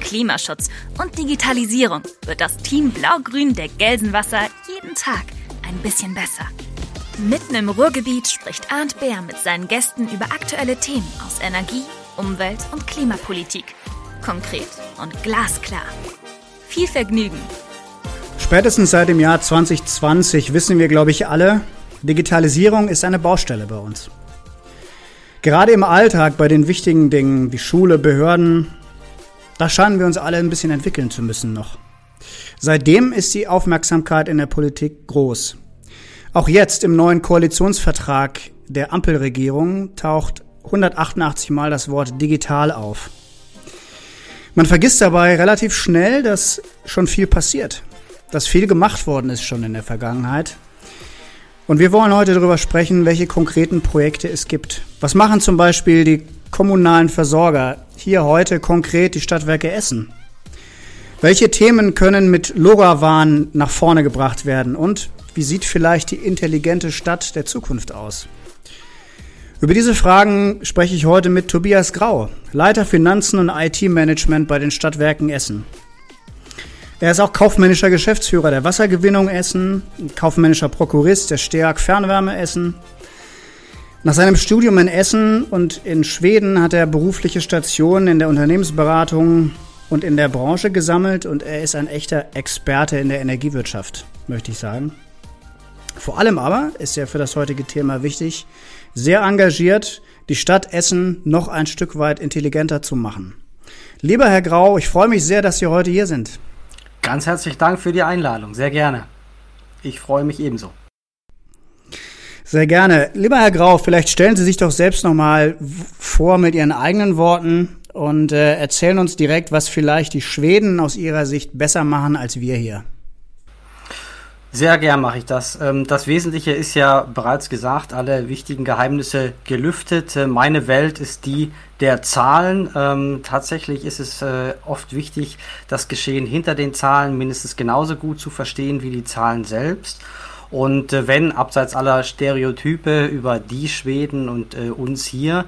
Klimaschutz und Digitalisierung wird das Team Blau-Grün der Gelsenwasser jeden Tag ein bisschen besser. Mitten im Ruhrgebiet spricht Arndt Bär mit seinen Gästen über aktuelle Themen aus Energie, Umwelt und Klimapolitik konkret und glasklar. Viel Vergnügen! Spätestens seit dem Jahr 2020 wissen wir, glaube ich, alle, Digitalisierung ist eine Baustelle bei uns. Gerade im Alltag bei den wichtigen Dingen wie Schule, Behörden, da scheinen wir uns alle ein bisschen entwickeln zu müssen noch. Seitdem ist die Aufmerksamkeit in der Politik groß. Auch jetzt im neuen Koalitionsvertrag der Ampelregierung taucht 188 Mal das Wort digital auf. Man vergisst dabei relativ schnell, dass schon viel passiert, dass viel gemacht worden ist schon in der Vergangenheit. Und wir wollen heute darüber sprechen, welche konkreten Projekte es gibt. Was machen zum Beispiel die kommunalen Versorger hier heute konkret die Stadtwerke Essen? Welche Themen können mit LoRaWAN nach vorne gebracht werden? Und wie sieht vielleicht die intelligente Stadt der Zukunft aus? Über diese Fragen spreche ich heute mit Tobias Grau, Leiter Finanzen und IT-Management bei den Stadtwerken Essen. Er ist auch kaufmännischer Geschäftsführer der Wassergewinnung Essen, kaufmännischer Prokurist der STEAG Fernwärme Essen. Nach seinem Studium in Essen und in Schweden hat er berufliche Stationen in der Unternehmensberatung und in der Branche gesammelt und er ist ein echter Experte in der Energiewirtschaft, möchte ich sagen. Vor allem aber ist er für das heutige Thema wichtig, sehr engagiert, die Stadt Essen noch ein Stück weit intelligenter zu machen. Lieber Herr Grau, ich freue mich sehr, dass Sie heute hier sind. Ganz herzlichen Dank für die Einladung, sehr gerne. Ich freue mich ebenso. Sehr gerne. Lieber Herr Grau, vielleicht stellen Sie sich doch selbst noch mal vor mit Ihren eigenen Worten und äh, erzählen uns direkt, was vielleicht die Schweden aus Ihrer Sicht besser machen als wir hier. Sehr gern mache ich das. Ähm, das Wesentliche ist ja bereits gesagt, alle wichtigen Geheimnisse gelüftet. Äh, meine Welt ist die der Zahlen. Ähm, tatsächlich ist es äh, oft wichtig, das Geschehen hinter den Zahlen mindestens genauso gut zu verstehen wie die Zahlen selbst. Und äh, wenn, abseits aller Stereotype über die Schweden und äh, uns hier,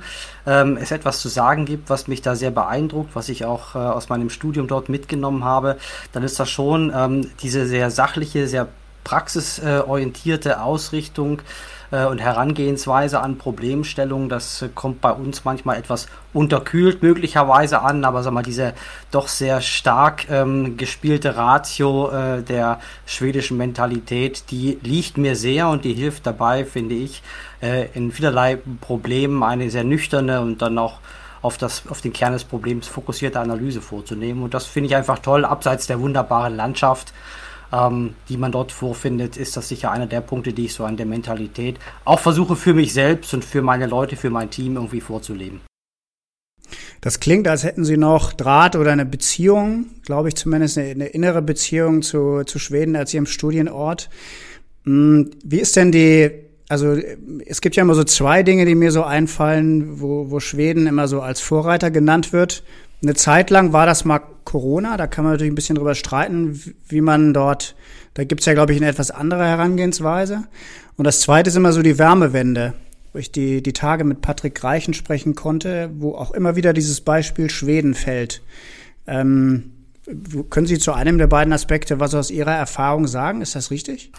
ähm, es etwas zu sagen gibt, was mich da sehr beeindruckt, was ich auch äh, aus meinem Studium dort mitgenommen habe, dann ist das schon ähm, diese sehr sachliche, sehr praxisorientierte Ausrichtung äh, und Herangehensweise an Problemstellungen, das äh, kommt bei uns manchmal etwas unterkühlt möglicherweise an, aber sag mal, diese doch sehr stark ähm, gespielte Ratio äh, der schwedischen Mentalität, die liegt mir sehr und die hilft dabei, finde ich, äh, in vielerlei Problemen eine sehr nüchterne und dann auch auf, das, auf den Kern des Problems fokussierte Analyse vorzunehmen. Und das finde ich einfach toll, abseits der wunderbaren Landschaft ähm, die man dort vorfindet, ist das sicher einer der Punkte, die ich so an der Mentalität auch versuche für mich selbst und für meine Leute, für mein Team irgendwie vorzuleben. Das klingt, als hätten Sie noch Draht oder eine Beziehung, glaube ich zumindest eine, eine innere Beziehung zu, zu Schweden als Ihrem Studienort. Hm, wie ist denn die, also es gibt ja immer so zwei Dinge, die mir so einfallen, wo, wo Schweden immer so als Vorreiter genannt wird. Eine Zeit lang war das mal Corona, da kann man natürlich ein bisschen drüber streiten, wie man dort, da gibt's ja, glaube ich, eine etwas andere Herangehensweise. Und das zweite ist immer so die Wärmewende, wo ich die, die Tage mit Patrick Reichen sprechen konnte, wo auch immer wieder dieses Beispiel Schweden fällt. Ähm, können Sie zu einem der beiden Aspekte was aus Ihrer Erfahrung sagen? Ist das richtig?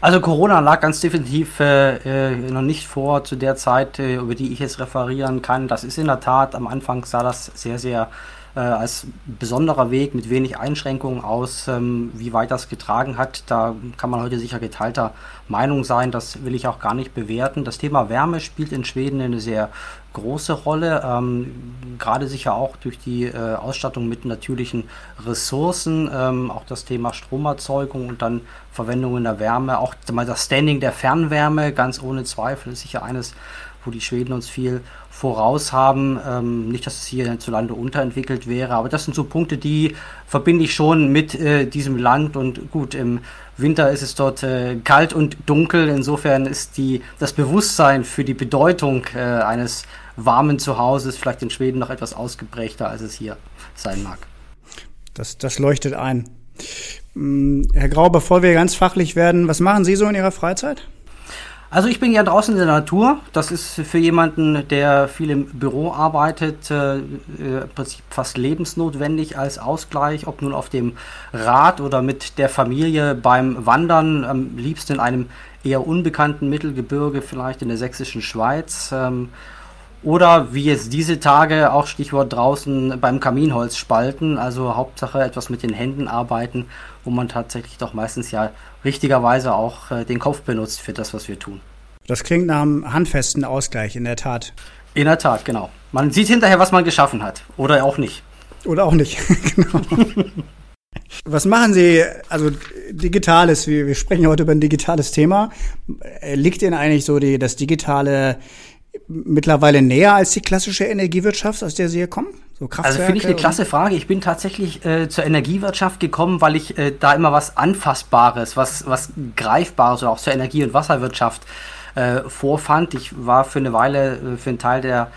Also Corona lag ganz definitiv äh, äh, noch nicht vor zu der Zeit, äh, über die ich jetzt referieren kann. Das ist in der Tat, am Anfang sah das sehr, sehr äh, als besonderer Weg mit wenig Einschränkungen aus, ähm, wie weit das getragen hat. Da kann man heute sicher geteilter Meinung sein. Das will ich auch gar nicht bewerten. Das Thema Wärme spielt in Schweden eine sehr große Rolle, ähm, gerade sicher auch durch die äh, Ausstattung mit natürlichen Ressourcen, ähm, auch das Thema Stromerzeugung und dann Verwendung in der Wärme, auch das Standing der Fernwärme, ganz ohne Zweifel, ist sicher eines wo die Schweden uns viel voraus haben. Ähm, nicht, dass es hier hierzulande unterentwickelt wäre, aber das sind so Punkte, die verbinde ich schon mit äh, diesem Land. Und gut, im Winter ist es dort äh, kalt und dunkel. Insofern ist die, das Bewusstsein für die Bedeutung äh, eines warmen Zuhauses vielleicht in Schweden noch etwas ausgeprägter, als es hier sein mag. Das, das leuchtet ein. Hm, Herr Grau, bevor wir ganz fachlich werden, was machen Sie so in Ihrer Freizeit? Also ich bin ja draußen in der Natur. Das ist für jemanden, der viel im Büro arbeitet, äh, im Prinzip fast lebensnotwendig als Ausgleich, ob nun auf dem Rad oder mit der Familie beim Wandern, am liebsten in einem eher unbekannten Mittelgebirge, vielleicht in der sächsischen Schweiz. Ähm, oder wie jetzt diese Tage, auch Stichwort draußen beim Kaminholz spalten, also Hauptsache etwas mit den Händen arbeiten, wo man tatsächlich doch meistens ja richtigerweise auch äh, den Kopf benutzt für das, was wir tun. Das klingt nach einem handfesten Ausgleich, in der Tat. In der Tat, genau. Man sieht hinterher, was man geschaffen hat. Oder auch nicht. Oder auch nicht, genau. Was machen Sie, also Digitales, wir, wir sprechen heute über ein digitales Thema. Liegt Ihnen eigentlich so die, das Digitale mittlerweile näher als die klassische Energiewirtschaft, aus der Sie hier kommen? So also finde ich eine klasse Frage. Ich bin tatsächlich äh, zur Energiewirtschaft gekommen, weil ich äh, da immer was Anfassbares, was, was Greifbares oder auch zur Energie- und Wasserwirtschaft äh, vorfand. Ich war für eine Weile äh, für einen Teil der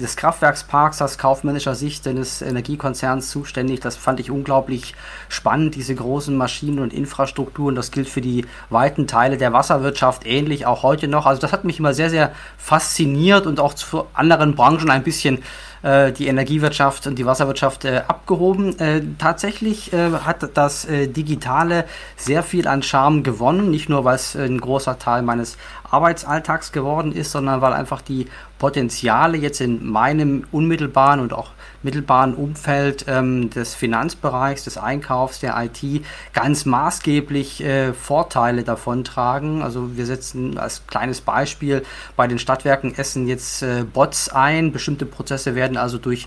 des Kraftwerksparks aus kaufmännischer Sicht des Energiekonzerns zuständig. Das fand ich unglaublich spannend, diese großen Maschinen und Infrastrukturen. Das gilt für die weiten Teile der Wasserwirtschaft ähnlich auch heute noch. Also das hat mich immer sehr, sehr fasziniert und auch zu anderen Branchen ein bisschen äh, die Energiewirtschaft und die Wasserwirtschaft äh, abgehoben. Äh, tatsächlich äh, hat das äh, Digitale sehr viel an Charme gewonnen, nicht nur weil es ein großer Teil meines Arbeitsalltags geworden ist, sondern weil einfach die Potenziale jetzt in meinem unmittelbaren und auch mittelbaren Umfeld ähm, des Finanzbereichs, des Einkaufs, der IT ganz maßgeblich äh, Vorteile davon tragen. Also wir setzen als kleines Beispiel bei den Stadtwerken Essen jetzt äh, Bots ein. Bestimmte Prozesse werden also durch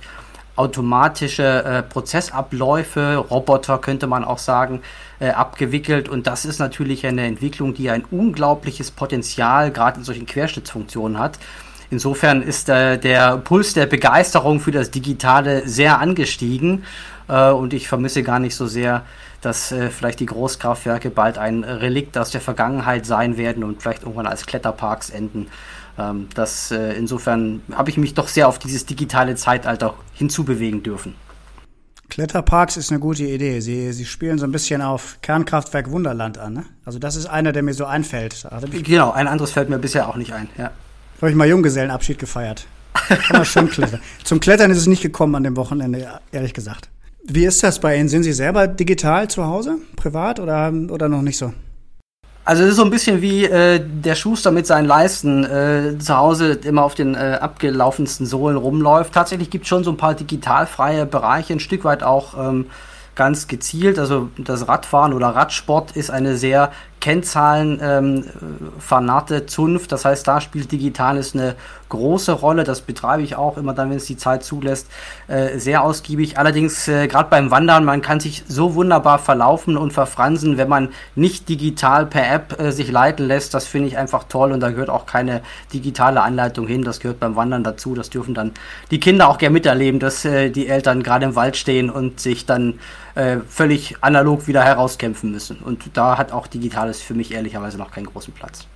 automatische äh, Prozessabläufe, Roboter könnte man auch sagen, äh, abgewickelt. Und das ist natürlich eine Entwicklung, die ein unglaubliches Potenzial gerade in solchen Querschnittsfunktionen hat. Insofern ist äh, der Puls der Begeisterung für das Digitale sehr angestiegen äh, und ich vermisse gar nicht so sehr, dass äh, vielleicht die Großkraftwerke bald ein Relikt aus der Vergangenheit sein werden und vielleicht irgendwann als Kletterparks enden. Ähm, das, äh, insofern habe ich mich doch sehr auf dieses digitale Zeitalter hinzubewegen dürfen. Kletterparks ist eine gute Idee. Sie, Sie spielen so ein bisschen auf Kernkraftwerk Wunderland an. Ne? Also das ist einer, der mir so einfällt. Genau, ein anderes fällt mir bisher auch nicht ein. Ja habe ich mal Junggesellenabschied gefeiert. Kann schön klettern. Zum Klettern ist es nicht gekommen an dem Wochenende, ehrlich gesagt. Wie ist das bei Ihnen? Sind Sie selber digital zu Hause, privat oder, oder noch nicht so? Also es ist so ein bisschen wie äh, der Schuster mit seinen Leisten äh, zu Hause immer auf den äh, abgelaufensten Sohlen rumläuft. Tatsächlich gibt es schon so ein paar digitalfreie Bereiche, ein Stück weit auch ähm, ganz gezielt. Also das Radfahren oder Radsport ist eine sehr Kennzahlen ähm, vernarrte Zunft. Das heißt, da spielt Digitales eine große Rolle. Das betreibe ich auch immer dann, wenn es die Zeit zulässt, äh, sehr ausgiebig. Allerdings, äh, gerade beim Wandern, man kann sich so wunderbar verlaufen und verfransen, wenn man nicht digital per App äh, sich leiten lässt. Das finde ich einfach toll und da gehört auch keine digitale Anleitung hin. Das gehört beim Wandern dazu. Das dürfen dann die Kinder auch gerne miterleben, dass äh, die Eltern gerade im Wald stehen und sich dann äh, völlig analog wieder herauskämpfen müssen. Und da hat auch Digitales für mich ehrlicherweise noch keinen großen Platz.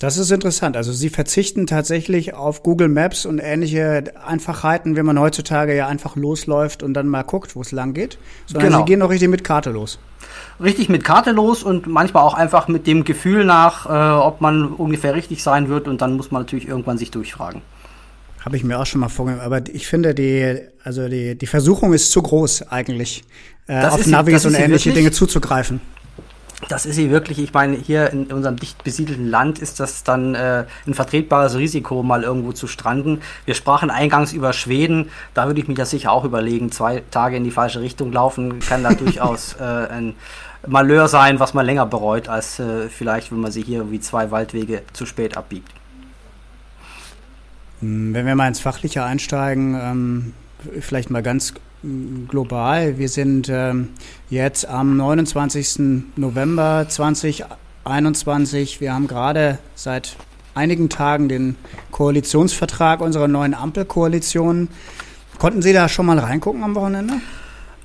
Das ist interessant. Also Sie verzichten tatsächlich auf Google Maps und ähnliche Einfachheiten, wenn man heutzutage ja einfach losläuft und dann mal guckt, wo es lang geht. Sondern genau. Sie gehen auch richtig mit Karte los. Richtig mit Karte los und manchmal auch einfach mit dem Gefühl nach, äh, ob man ungefähr richtig sein wird und dann muss man natürlich irgendwann sich durchfragen. Habe ich mir auch schon mal vorgenommen. Aber ich finde, die, also die, die Versuchung ist zu groß eigentlich, äh, auf Navis und ähnliche Dinge zuzugreifen. Das ist sie wirklich. Ich meine, hier in unserem dicht besiedelten Land ist das dann äh, ein vertretbares Risiko, mal irgendwo zu stranden. Wir sprachen eingangs über Schweden. Da würde ich mir das sicher auch überlegen. Zwei Tage in die falsche Richtung laufen kann da durchaus äh, ein Malheur sein, was man länger bereut, als äh, vielleicht, wenn man sich hier irgendwie zwei Waldwege zu spät abbiegt. Hm, wenn wir mal ins Fachliche einsteigen, ähm, vielleicht mal ganz hm, global. Wir sind ähm, jetzt am 29. November 2021. Wir haben gerade seit einigen Tagen den Koalitionsvertrag unserer neuen Ampelkoalition. Konnten Sie da schon mal reingucken am Wochenende?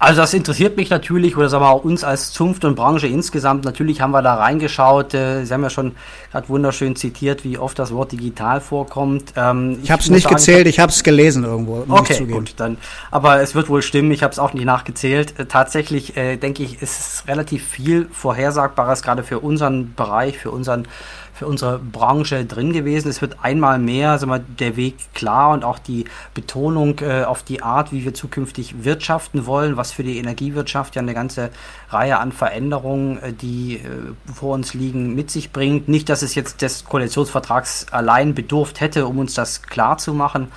Also das interessiert mich natürlich oder sagen wir auch uns als Zunft und Branche insgesamt. Natürlich haben wir da reingeschaut. Äh, Sie haben ja schon gerade wunderschön zitiert, wie oft das Wort digital vorkommt. Ähm, ich habe es nicht sagen, gezählt, ich habe es gelesen irgendwo. Okay, gut, dann. Aber es wird wohl stimmen. Ich habe es auch nicht nachgezählt. Äh, tatsächlich äh, denke ich, ist es relativ viel Vorhersagbares gerade für unseren Bereich, für unseren für unsere Branche drin gewesen. Es wird einmal mehr sagen wir, der Weg klar und auch die Betonung äh, auf die Art, wie wir zukünftig wirtschaften wollen, was für die Energiewirtschaft ja eine ganze Reihe an Veränderungen, äh, die äh, vor uns liegen, mit sich bringt. Nicht, dass es jetzt des Koalitionsvertrags allein bedurft hätte, um uns das klar zu machen.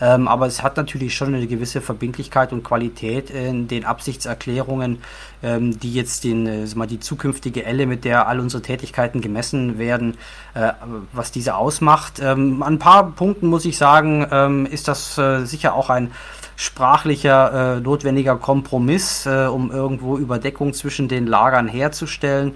Ähm, aber es hat natürlich schon eine gewisse Verbindlichkeit und Qualität in den Absichtserklärungen, ähm, die jetzt den, äh, mal, die zukünftige Elle, mit der all unsere Tätigkeiten gemessen werden, äh, was diese ausmacht. Ähm, an ein paar Punkten muss ich sagen, ähm, ist das äh, sicher auch ein sprachlicher äh, notwendiger Kompromiss, äh, um irgendwo Überdeckung zwischen den Lagern herzustellen.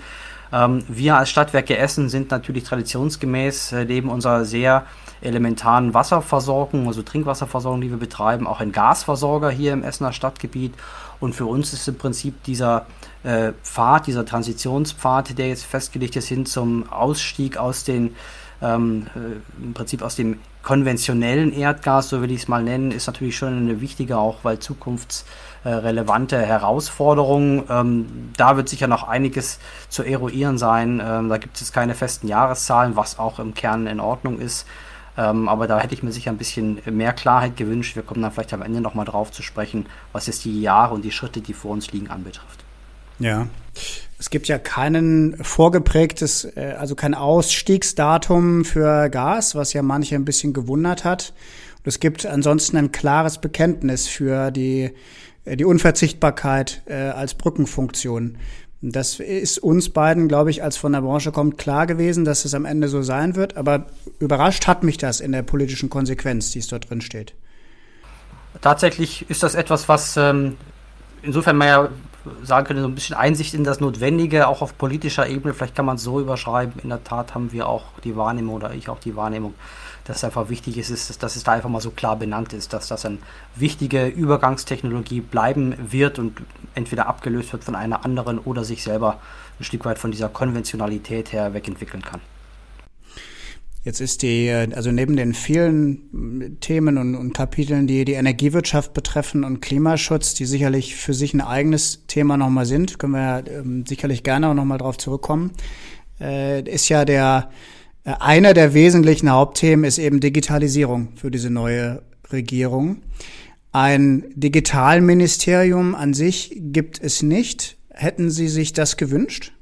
Ähm, wir als Stadtwerke Essen sind natürlich traditionsgemäß äh, neben unserer sehr elementaren Wasserversorgung, also Trinkwasserversorgung, die wir betreiben, auch ein Gasversorger hier im Essener Stadtgebiet. Und für uns ist im Prinzip dieser äh, Pfad, dieser Transitionspfad, der jetzt festgelegt ist, hin zum Ausstieg aus den ähm, äh, im Prinzip aus dem konventionellen Erdgas, so will ich es mal nennen, ist natürlich schon eine wichtige, auch weil zukunftsrelevante Herausforderung. Ähm, da wird sicher noch einiges zu eruieren sein. Ähm, da gibt es keine festen Jahreszahlen, was auch im Kern in Ordnung ist. Ähm, aber da hätte ich mir sicher ein bisschen mehr Klarheit gewünscht. Wir kommen dann vielleicht am Ende nochmal drauf zu sprechen, was jetzt die Jahre und die Schritte, die vor uns liegen, anbetrifft. Ja. Es gibt ja keinen vorgeprägtes, äh, also kein Ausstiegsdatum für Gas, was ja manche ein bisschen gewundert hat. Und es gibt ansonsten ein klares Bekenntnis für die, äh, die Unverzichtbarkeit äh, als Brückenfunktion. Das ist uns beiden, glaube ich, als von der Branche kommt, klar gewesen, dass es am Ende so sein wird. Aber überrascht hat mich das in der politischen Konsequenz, die es dort drin steht. Tatsächlich ist das etwas, was ähm, insofern man ja sagen könnte, so ein bisschen Einsicht in das Notwendige, auch auf politischer Ebene. Vielleicht kann man es so überschreiben. In der Tat haben wir auch die Wahrnehmung oder ich auch die Wahrnehmung, dass es einfach wichtig ist, ist, dass es da einfach mal so klar benannt ist, dass das eine wichtige Übergangstechnologie bleiben wird und entweder abgelöst wird von einer anderen oder sich selber ein Stück weit von dieser Konventionalität her wegentwickeln kann. Jetzt ist die, also neben den vielen Themen und, und, Kapiteln, die die Energiewirtschaft betreffen und Klimaschutz, die sicherlich für sich ein eigenes Thema nochmal sind, können wir ähm, sicherlich gerne auch nochmal drauf zurückkommen, äh, ist ja der äh, einer der wesentlichen Hauptthemen ist eben Digitalisierung für diese neue Regierung. Ein Digitalministerium an sich gibt es nicht. Hätten Sie sich das gewünscht?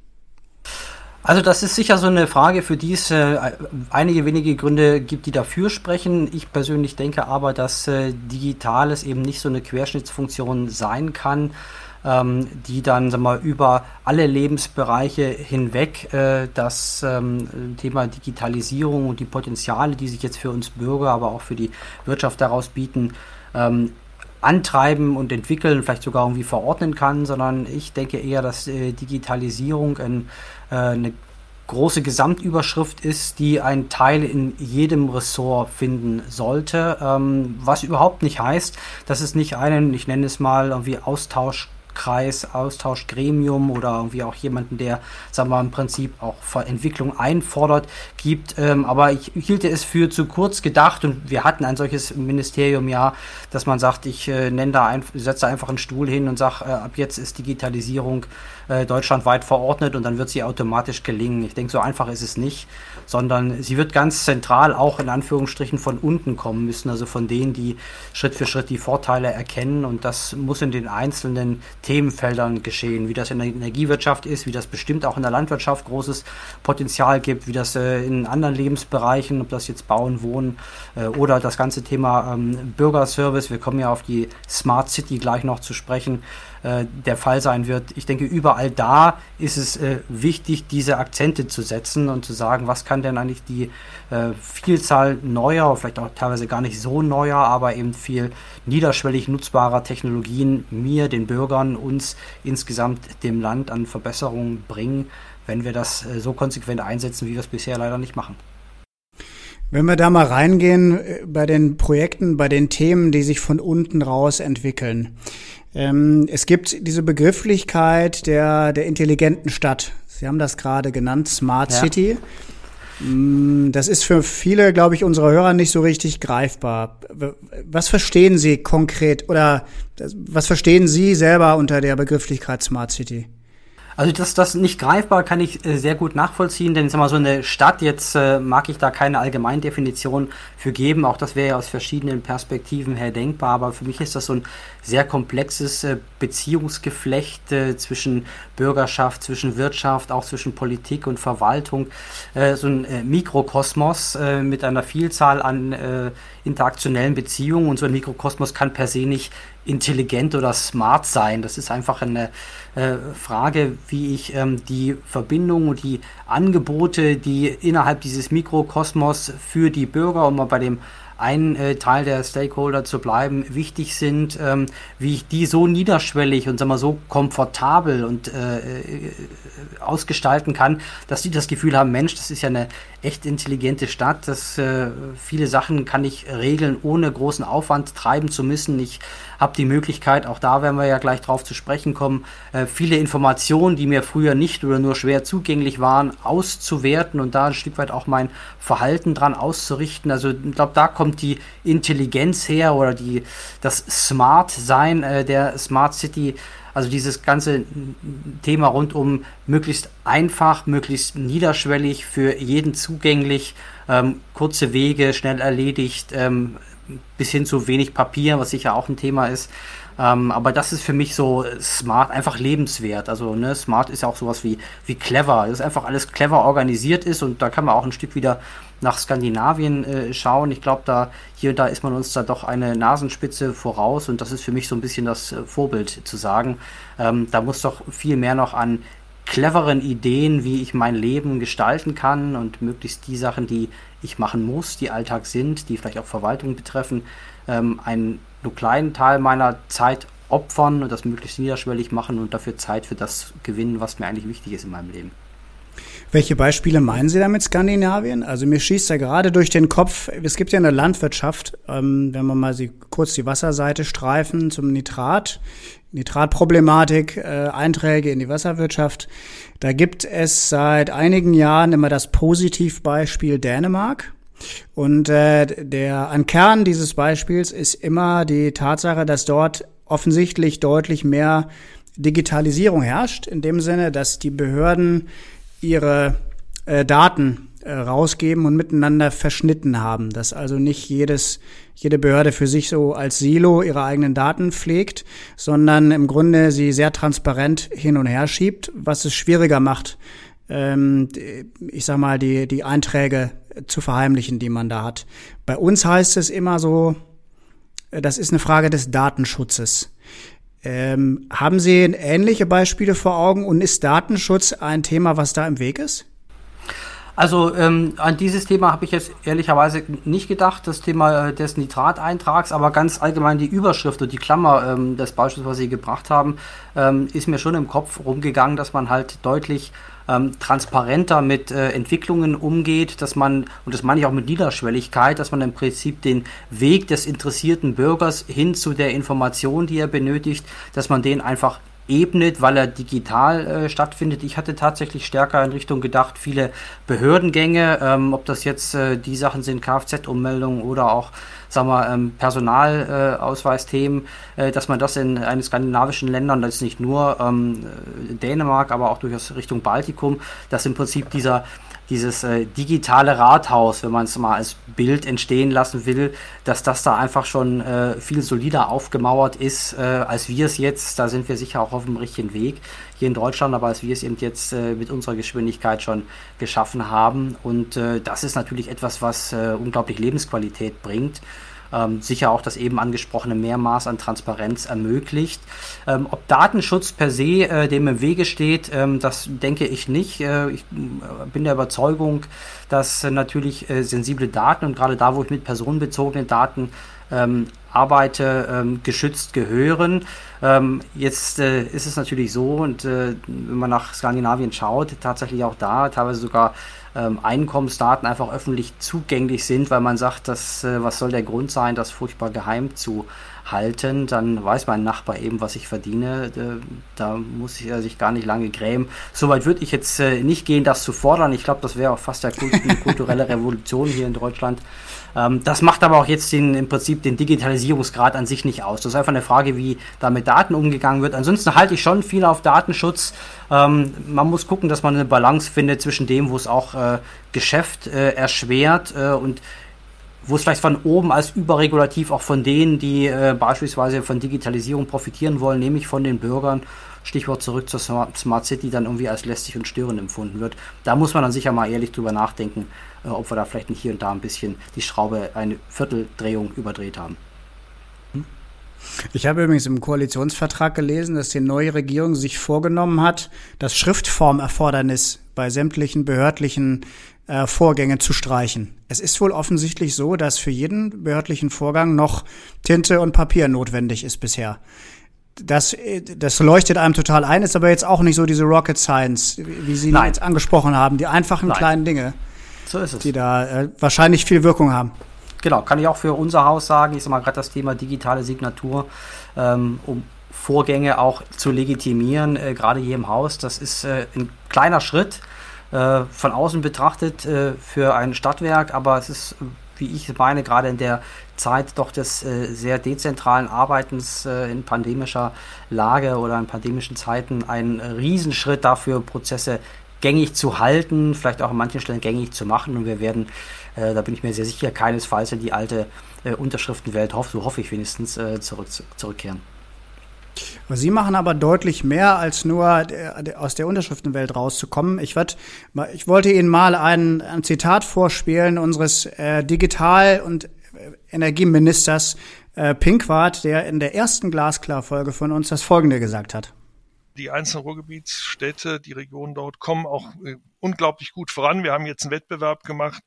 Also das ist sicher so eine Frage, für die es äh, einige wenige Gründe gibt, die dafür sprechen. Ich persönlich denke aber, dass äh, Digitales eben nicht so eine Querschnittsfunktion sein kann, ähm, die dann sagen wir, über alle Lebensbereiche hinweg äh, das ähm, Thema Digitalisierung und die Potenziale, die sich jetzt für uns Bürger, aber auch für die Wirtschaft daraus bieten, ähm, antreiben und entwickeln, vielleicht sogar irgendwie verordnen kann, sondern ich denke eher, dass Digitalisierung ein, eine große Gesamtüberschrift ist, die ein Teil in jedem Ressort finden sollte, ähm, was überhaupt nicht heißt, dass es nicht einen, ich nenne es mal irgendwie Austausch Kreis, Austauschgremium oder irgendwie auch jemanden, der, sagen wir mal, im Prinzip auch Entwicklung einfordert, gibt. Ähm, aber ich hielte es für zu kurz gedacht und wir hatten ein solches Ministerium ja, dass man sagt, ich äh, da ein, setze einfach einen Stuhl hin und sage, äh, ab jetzt ist Digitalisierung äh, deutschlandweit verordnet und dann wird sie automatisch gelingen. Ich denke, so einfach ist es nicht, sondern sie wird ganz zentral auch in Anführungsstrichen von unten kommen müssen, also von denen, die Schritt für Schritt die Vorteile erkennen und das muss in den einzelnen Themenfeldern geschehen, wie das in der Energiewirtschaft ist, wie das bestimmt auch in der Landwirtschaft großes Potenzial gibt, wie das äh, in anderen Lebensbereichen, ob das jetzt Bauen, Wohnen äh, oder das ganze Thema ähm, Bürgerservice, wir kommen ja auf die Smart City gleich noch zu sprechen, äh, der Fall sein wird. Ich denke, überall da ist es äh, wichtig, diese Akzente zu setzen und zu sagen, was kann denn eigentlich die äh, Vielzahl neuer, vielleicht auch teilweise gar nicht so neuer, aber eben viel niederschwellig nutzbarer Technologien mir, den Bürgern, uns insgesamt dem Land an Verbesserungen bringen, wenn wir das äh, so konsequent einsetzen, wie wir es bisher leider nicht machen. Wenn wir da mal reingehen äh, bei den Projekten, bei den Themen, die sich von unten raus entwickeln. Ähm, es gibt diese Begrifflichkeit der, der intelligenten Stadt. Sie haben das gerade genannt, Smart ja. City. Mm, das ist für viele, glaube ich, unserer Hörer nicht so richtig greifbar. Was verstehen Sie konkret oder was verstehen Sie selber unter der Begrifflichkeit Smart City? Also das, das nicht greifbar kann ich äh, sehr gut nachvollziehen, denn sag mal, so eine Stadt, jetzt äh, mag ich da keine Allgemeindefinition für geben, auch das wäre ja aus verschiedenen Perspektiven her denkbar, aber für mich ist das so ein sehr komplexes äh, Beziehungsgeflecht äh, zwischen Bürgerschaft, zwischen Wirtschaft, auch zwischen Politik und Verwaltung, äh, so ein Mikrokosmos mit einer Vielzahl an interaktionellen Beziehungen. Und so ein Mikrokosmos kann per se nicht intelligent oder smart sein. Das ist einfach eine äh, Frage, wie ich ähm, die Verbindungen und die Angebote, die innerhalb dieses Mikrokosmos für die Bürger, um mal bei dem ein äh, Teil der Stakeholder zu bleiben, wichtig sind, ähm, wie ich die so niederschwellig und sag mal, so komfortabel und äh, äh, ausgestalten kann, dass die das Gefühl haben, Mensch, das ist ja eine echt intelligente Stadt, dass äh, viele Sachen kann ich regeln, ohne großen Aufwand treiben zu müssen. Ich habe die Möglichkeit, auch da werden wir ja gleich drauf zu sprechen kommen, äh, viele Informationen, die mir früher nicht oder nur schwer zugänglich waren, auszuwerten und da ein Stück weit auch mein Verhalten dran auszurichten. Also ich glaube, da kommt die Intelligenz her oder die, das Smart-Sein äh, der Smart City. Also dieses ganze Thema rund um möglichst einfach, möglichst niederschwellig, für jeden zugänglich, ähm, kurze Wege, schnell erledigt, ähm, bis hin zu wenig Papier, was sicher auch ein Thema ist. Ähm, aber das ist für mich so smart, einfach lebenswert. Also ne, smart ist ja auch sowas wie, wie clever. Das ist einfach alles clever organisiert ist und da kann man auch ein Stück wieder nach Skandinavien äh, schauen. Ich glaube, da hier da ist man uns da doch eine Nasenspitze voraus und das ist für mich so ein bisschen das äh, Vorbild zu sagen. Ähm, da muss doch viel mehr noch an cleveren Ideen, wie ich mein Leben gestalten kann und möglichst die Sachen, die ich machen muss, die Alltag sind, die vielleicht auch Verwaltung betreffen, ähm, einen nur kleinen Teil meiner Zeit opfern und das möglichst niederschwellig machen und dafür Zeit für das gewinnen, was mir eigentlich wichtig ist in meinem Leben. Welche Beispiele meinen Sie damit Skandinavien? Also mir schießt ja gerade durch den Kopf, es gibt ja in der Landwirtschaft, ähm, wenn wir mal sie, kurz die Wasserseite streifen zum Nitrat, Nitratproblematik, äh, Einträge in die Wasserwirtschaft. Da gibt es seit einigen Jahren immer das Positivbeispiel Dänemark. Und äh, der ein Kern dieses Beispiels ist immer die Tatsache, dass dort offensichtlich deutlich mehr Digitalisierung herrscht, in dem Sinne, dass die Behörden ihre äh, Daten äh, rausgeben und miteinander verschnitten haben, dass also nicht jedes, jede Behörde für sich so als Silo ihre eigenen Daten pflegt, sondern im Grunde sie sehr transparent hin und her schiebt, was es schwieriger macht, ähm, ich sag mal, die, die Einträge zu verheimlichen, die man da hat. Bei uns heißt es immer so, äh, das ist eine Frage des Datenschutzes. Ähm, haben Sie ähnliche Beispiele vor Augen und ist Datenschutz ein Thema, was da im Weg ist? Also ähm, an dieses Thema habe ich jetzt ehrlicherweise nicht gedacht, das Thema äh, des Nitrateintrags, aber ganz allgemein die Überschrift und die Klammer ähm, des Beispiels, was Sie gebracht haben, ähm, ist mir schon im Kopf rumgegangen, dass man halt deutlich ähm, transparenter mit äh, Entwicklungen umgeht, dass man, und das meine ich auch mit Niederschwelligkeit, dass man im Prinzip den Weg des interessierten Bürgers hin zu der Information, die er benötigt, dass man den einfach ebnet, weil er digital äh, stattfindet. Ich hatte tatsächlich stärker in Richtung gedacht, viele Behördengänge, ähm, ob das jetzt äh, die Sachen sind, Kfz-Ummeldungen oder auch sagen wir, ähm, Personalausweisthemen, äh, dass man das in einen skandinavischen Ländern, das ist nicht nur ähm, Dänemark, aber auch durchaus Richtung Baltikum, dass im Prinzip dieser dieses äh, digitale Rathaus, wenn man es mal als Bild entstehen lassen will, dass das da einfach schon äh, viel solider aufgemauert ist, äh, als wir es jetzt, da sind wir sicher auch auf dem richtigen Weg hier in Deutschland, aber als wir es eben jetzt äh, mit unserer Geschwindigkeit schon geschaffen haben. Und äh, das ist natürlich etwas, was äh, unglaublich Lebensqualität bringt ähm, sicher auch das eben angesprochene Mehrmaß an Transparenz ermöglicht. Ähm, ob Datenschutz per se äh, dem im Wege steht, ähm, das denke ich nicht. Äh, ich äh, bin der Überzeugung, dass äh, natürlich sensible Daten und gerade da, wo ich mit personenbezogenen Daten ähm, arbeite, ähm, geschützt gehören. Ähm, jetzt äh, ist es natürlich so, und äh, wenn man nach Skandinavien schaut, tatsächlich auch da, teilweise sogar ähm, Einkommensdaten einfach öffentlich zugänglich sind, weil man sagt, dass, äh, was soll der Grund sein, das furchtbar geheim zu halten, dann weiß mein Nachbar eben, was ich verdiene. Äh, da muss er sich gar nicht lange grämen. Soweit würde ich jetzt äh, nicht gehen, das zu fordern. Ich glaube, das wäre auch fast eine kulturelle Revolution hier in Deutschland. Ähm, das macht aber auch jetzt den, im Prinzip den Digitalisierungsgrad an sich nicht aus. Das ist einfach eine Frage, wie da mit Daten umgegangen wird. Ansonsten halte ich schon viel auf Datenschutz. Ähm, man muss gucken, dass man eine Balance findet zwischen dem, wo es auch äh, Geschäft erschwert und wo es vielleicht von oben als überregulativ auch von denen, die äh, beispielsweise von Digitalisierung profitieren wollen, nämlich von den Bürgern, Stichwort zurück zur Smart City, dann irgendwie als lästig und störend empfunden wird. Da muss man dann sicher mal ehrlich drüber nachdenken, äh, ob wir da vielleicht nicht hier und da ein bisschen die Schraube eine Vierteldrehung überdreht haben. Ich habe übrigens im Koalitionsvertrag gelesen, dass die neue Regierung sich vorgenommen hat, das Schriftformerfordernis bei sämtlichen behördlichen äh, Vorgängen zu streichen. Es ist wohl offensichtlich so, dass für jeden behördlichen Vorgang noch Tinte und Papier notwendig ist bisher. Das, das leuchtet einem total ein, ist aber jetzt auch nicht so diese Rocket Science, wie Sie Nein. jetzt angesprochen haben, die einfachen Nein. kleinen Dinge, so die da äh, wahrscheinlich viel Wirkung haben. Genau, kann ich auch für unser Haus sagen. Ich sag mal gerade das Thema digitale Signatur, ähm, um Vorgänge auch zu legitimieren, äh, gerade hier im Haus. Das ist äh, ein kleiner Schritt äh, von außen betrachtet äh, für ein Stadtwerk, aber es ist, wie ich meine, gerade in der Zeit doch des äh, sehr dezentralen Arbeitens äh, in pandemischer Lage oder in pandemischen Zeiten ein Riesenschritt dafür, Prozesse gängig zu halten, vielleicht auch an manchen Stellen gängig zu machen. Und wir werden, äh, da bin ich mir sehr sicher, keinesfalls in die alte äh, Unterschriftenwelt, hoff, so hoffe ich wenigstens, äh, zurück, zurückkehren. Sie machen aber deutlich mehr, als nur aus der Unterschriftenwelt rauszukommen. Ich, werd, ich wollte Ihnen mal ein, ein Zitat vorspielen unseres äh, Digital- und Energieministers äh, Pinkwart, der in der ersten Glasklar-Folge von uns das Folgende gesagt hat die einzelnen Ruhrgebietsstädte, die Regionen dort kommen auch äh, unglaublich gut voran. Wir haben jetzt einen Wettbewerb gemacht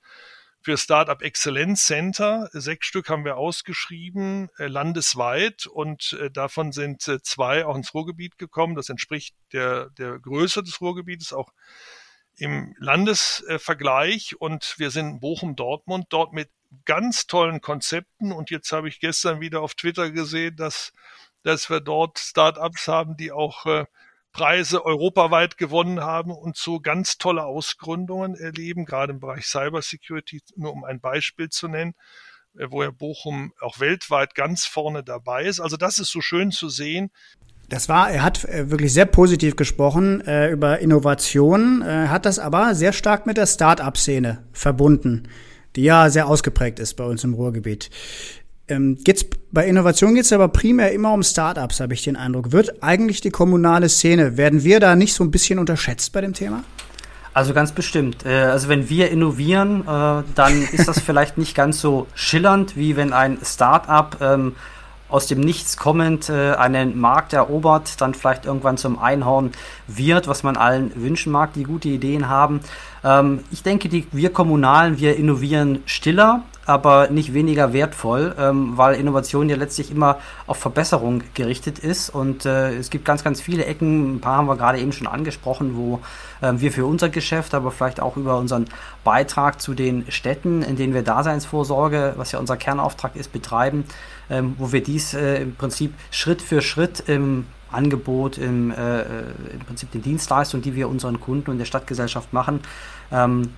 für Startup Exzellenz Center. Sechs Stück haben wir ausgeschrieben, äh, landesweit, und äh, davon sind äh, zwei auch ins Ruhrgebiet gekommen. Das entspricht der, der Größe des Ruhrgebietes auch im Landesvergleich. Und wir sind Bochum-Dortmund, dort mit ganz tollen Konzepten. Und jetzt habe ich gestern wieder auf Twitter gesehen, dass, dass wir dort Startups haben, die auch äh, Preise europaweit gewonnen haben und so ganz tolle Ausgründungen erleben, gerade im Bereich Cybersecurity, nur um ein Beispiel zu nennen, äh, wo ja Bochum auch weltweit ganz vorne dabei ist. Also das ist so schön zu sehen. Das war, er hat äh, wirklich sehr positiv gesprochen äh, über Innovation, äh, hat das aber sehr stark mit der Start-up-Szene verbunden, die ja sehr ausgeprägt ist bei uns im Ruhrgebiet. Ähm, geht's, bei Innovation geht es aber primär immer um Startups, habe ich den Eindruck. Wird eigentlich die kommunale Szene, werden wir da nicht so ein bisschen unterschätzt bei dem Thema? Also ganz bestimmt. Äh, also wenn wir innovieren, äh, dann ist das vielleicht nicht ganz so schillernd, wie wenn ein Startup ähm, aus dem Nichts kommend äh, einen Markt erobert, dann vielleicht irgendwann zum Einhorn wird, was man allen wünschen mag, die gute Ideen haben. Ähm, ich denke, die, wir Kommunalen, wir innovieren stiller, aber nicht weniger wertvoll, ähm, weil Innovation ja letztlich immer auf Verbesserung gerichtet ist. Und äh, es gibt ganz, ganz viele Ecken, ein paar haben wir gerade eben schon angesprochen, wo äh, wir für unser Geschäft, aber vielleicht auch über unseren Beitrag zu den Städten, in denen wir Daseinsvorsorge, was ja unser Kernauftrag ist, betreiben, ähm, wo wir dies äh, im Prinzip Schritt für Schritt im Angebot, im, äh, äh im Prinzip den Dienstleistungen, die wir unseren Kunden und der Stadtgesellschaft machen, ähm,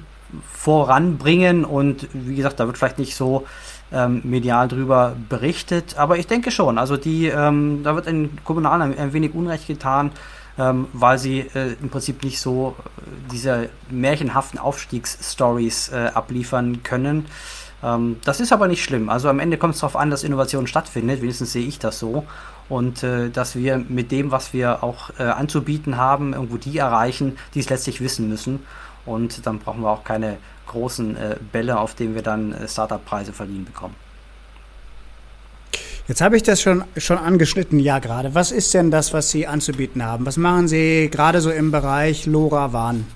voranbringen. Und wie gesagt, da wird vielleicht nicht so ähm, medial drüber berichtet, aber ich denke schon. Also die, ähm, da wird in Kommunalen ein, ein wenig Unrecht getan, ähm, weil sie äh, im Prinzip nicht so äh, diese märchenhaften Aufstiegsstories äh, abliefern können. Ähm, das ist aber nicht schlimm. Also am Ende kommt es darauf an, dass Innovation stattfindet. Wenigstens sehe ich das so. Und äh, dass wir mit dem, was wir auch äh, anzubieten haben, irgendwo die erreichen, die es letztlich wissen müssen. Und dann brauchen wir auch keine großen äh, Bälle, auf denen wir dann äh, Startup-Preise verliehen bekommen. Jetzt habe ich das schon, schon angeschnitten, ja gerade. Was ist denn das, was Sie anzubieten haben? Was machen Sie gerade so im Bereich LoRaWAN?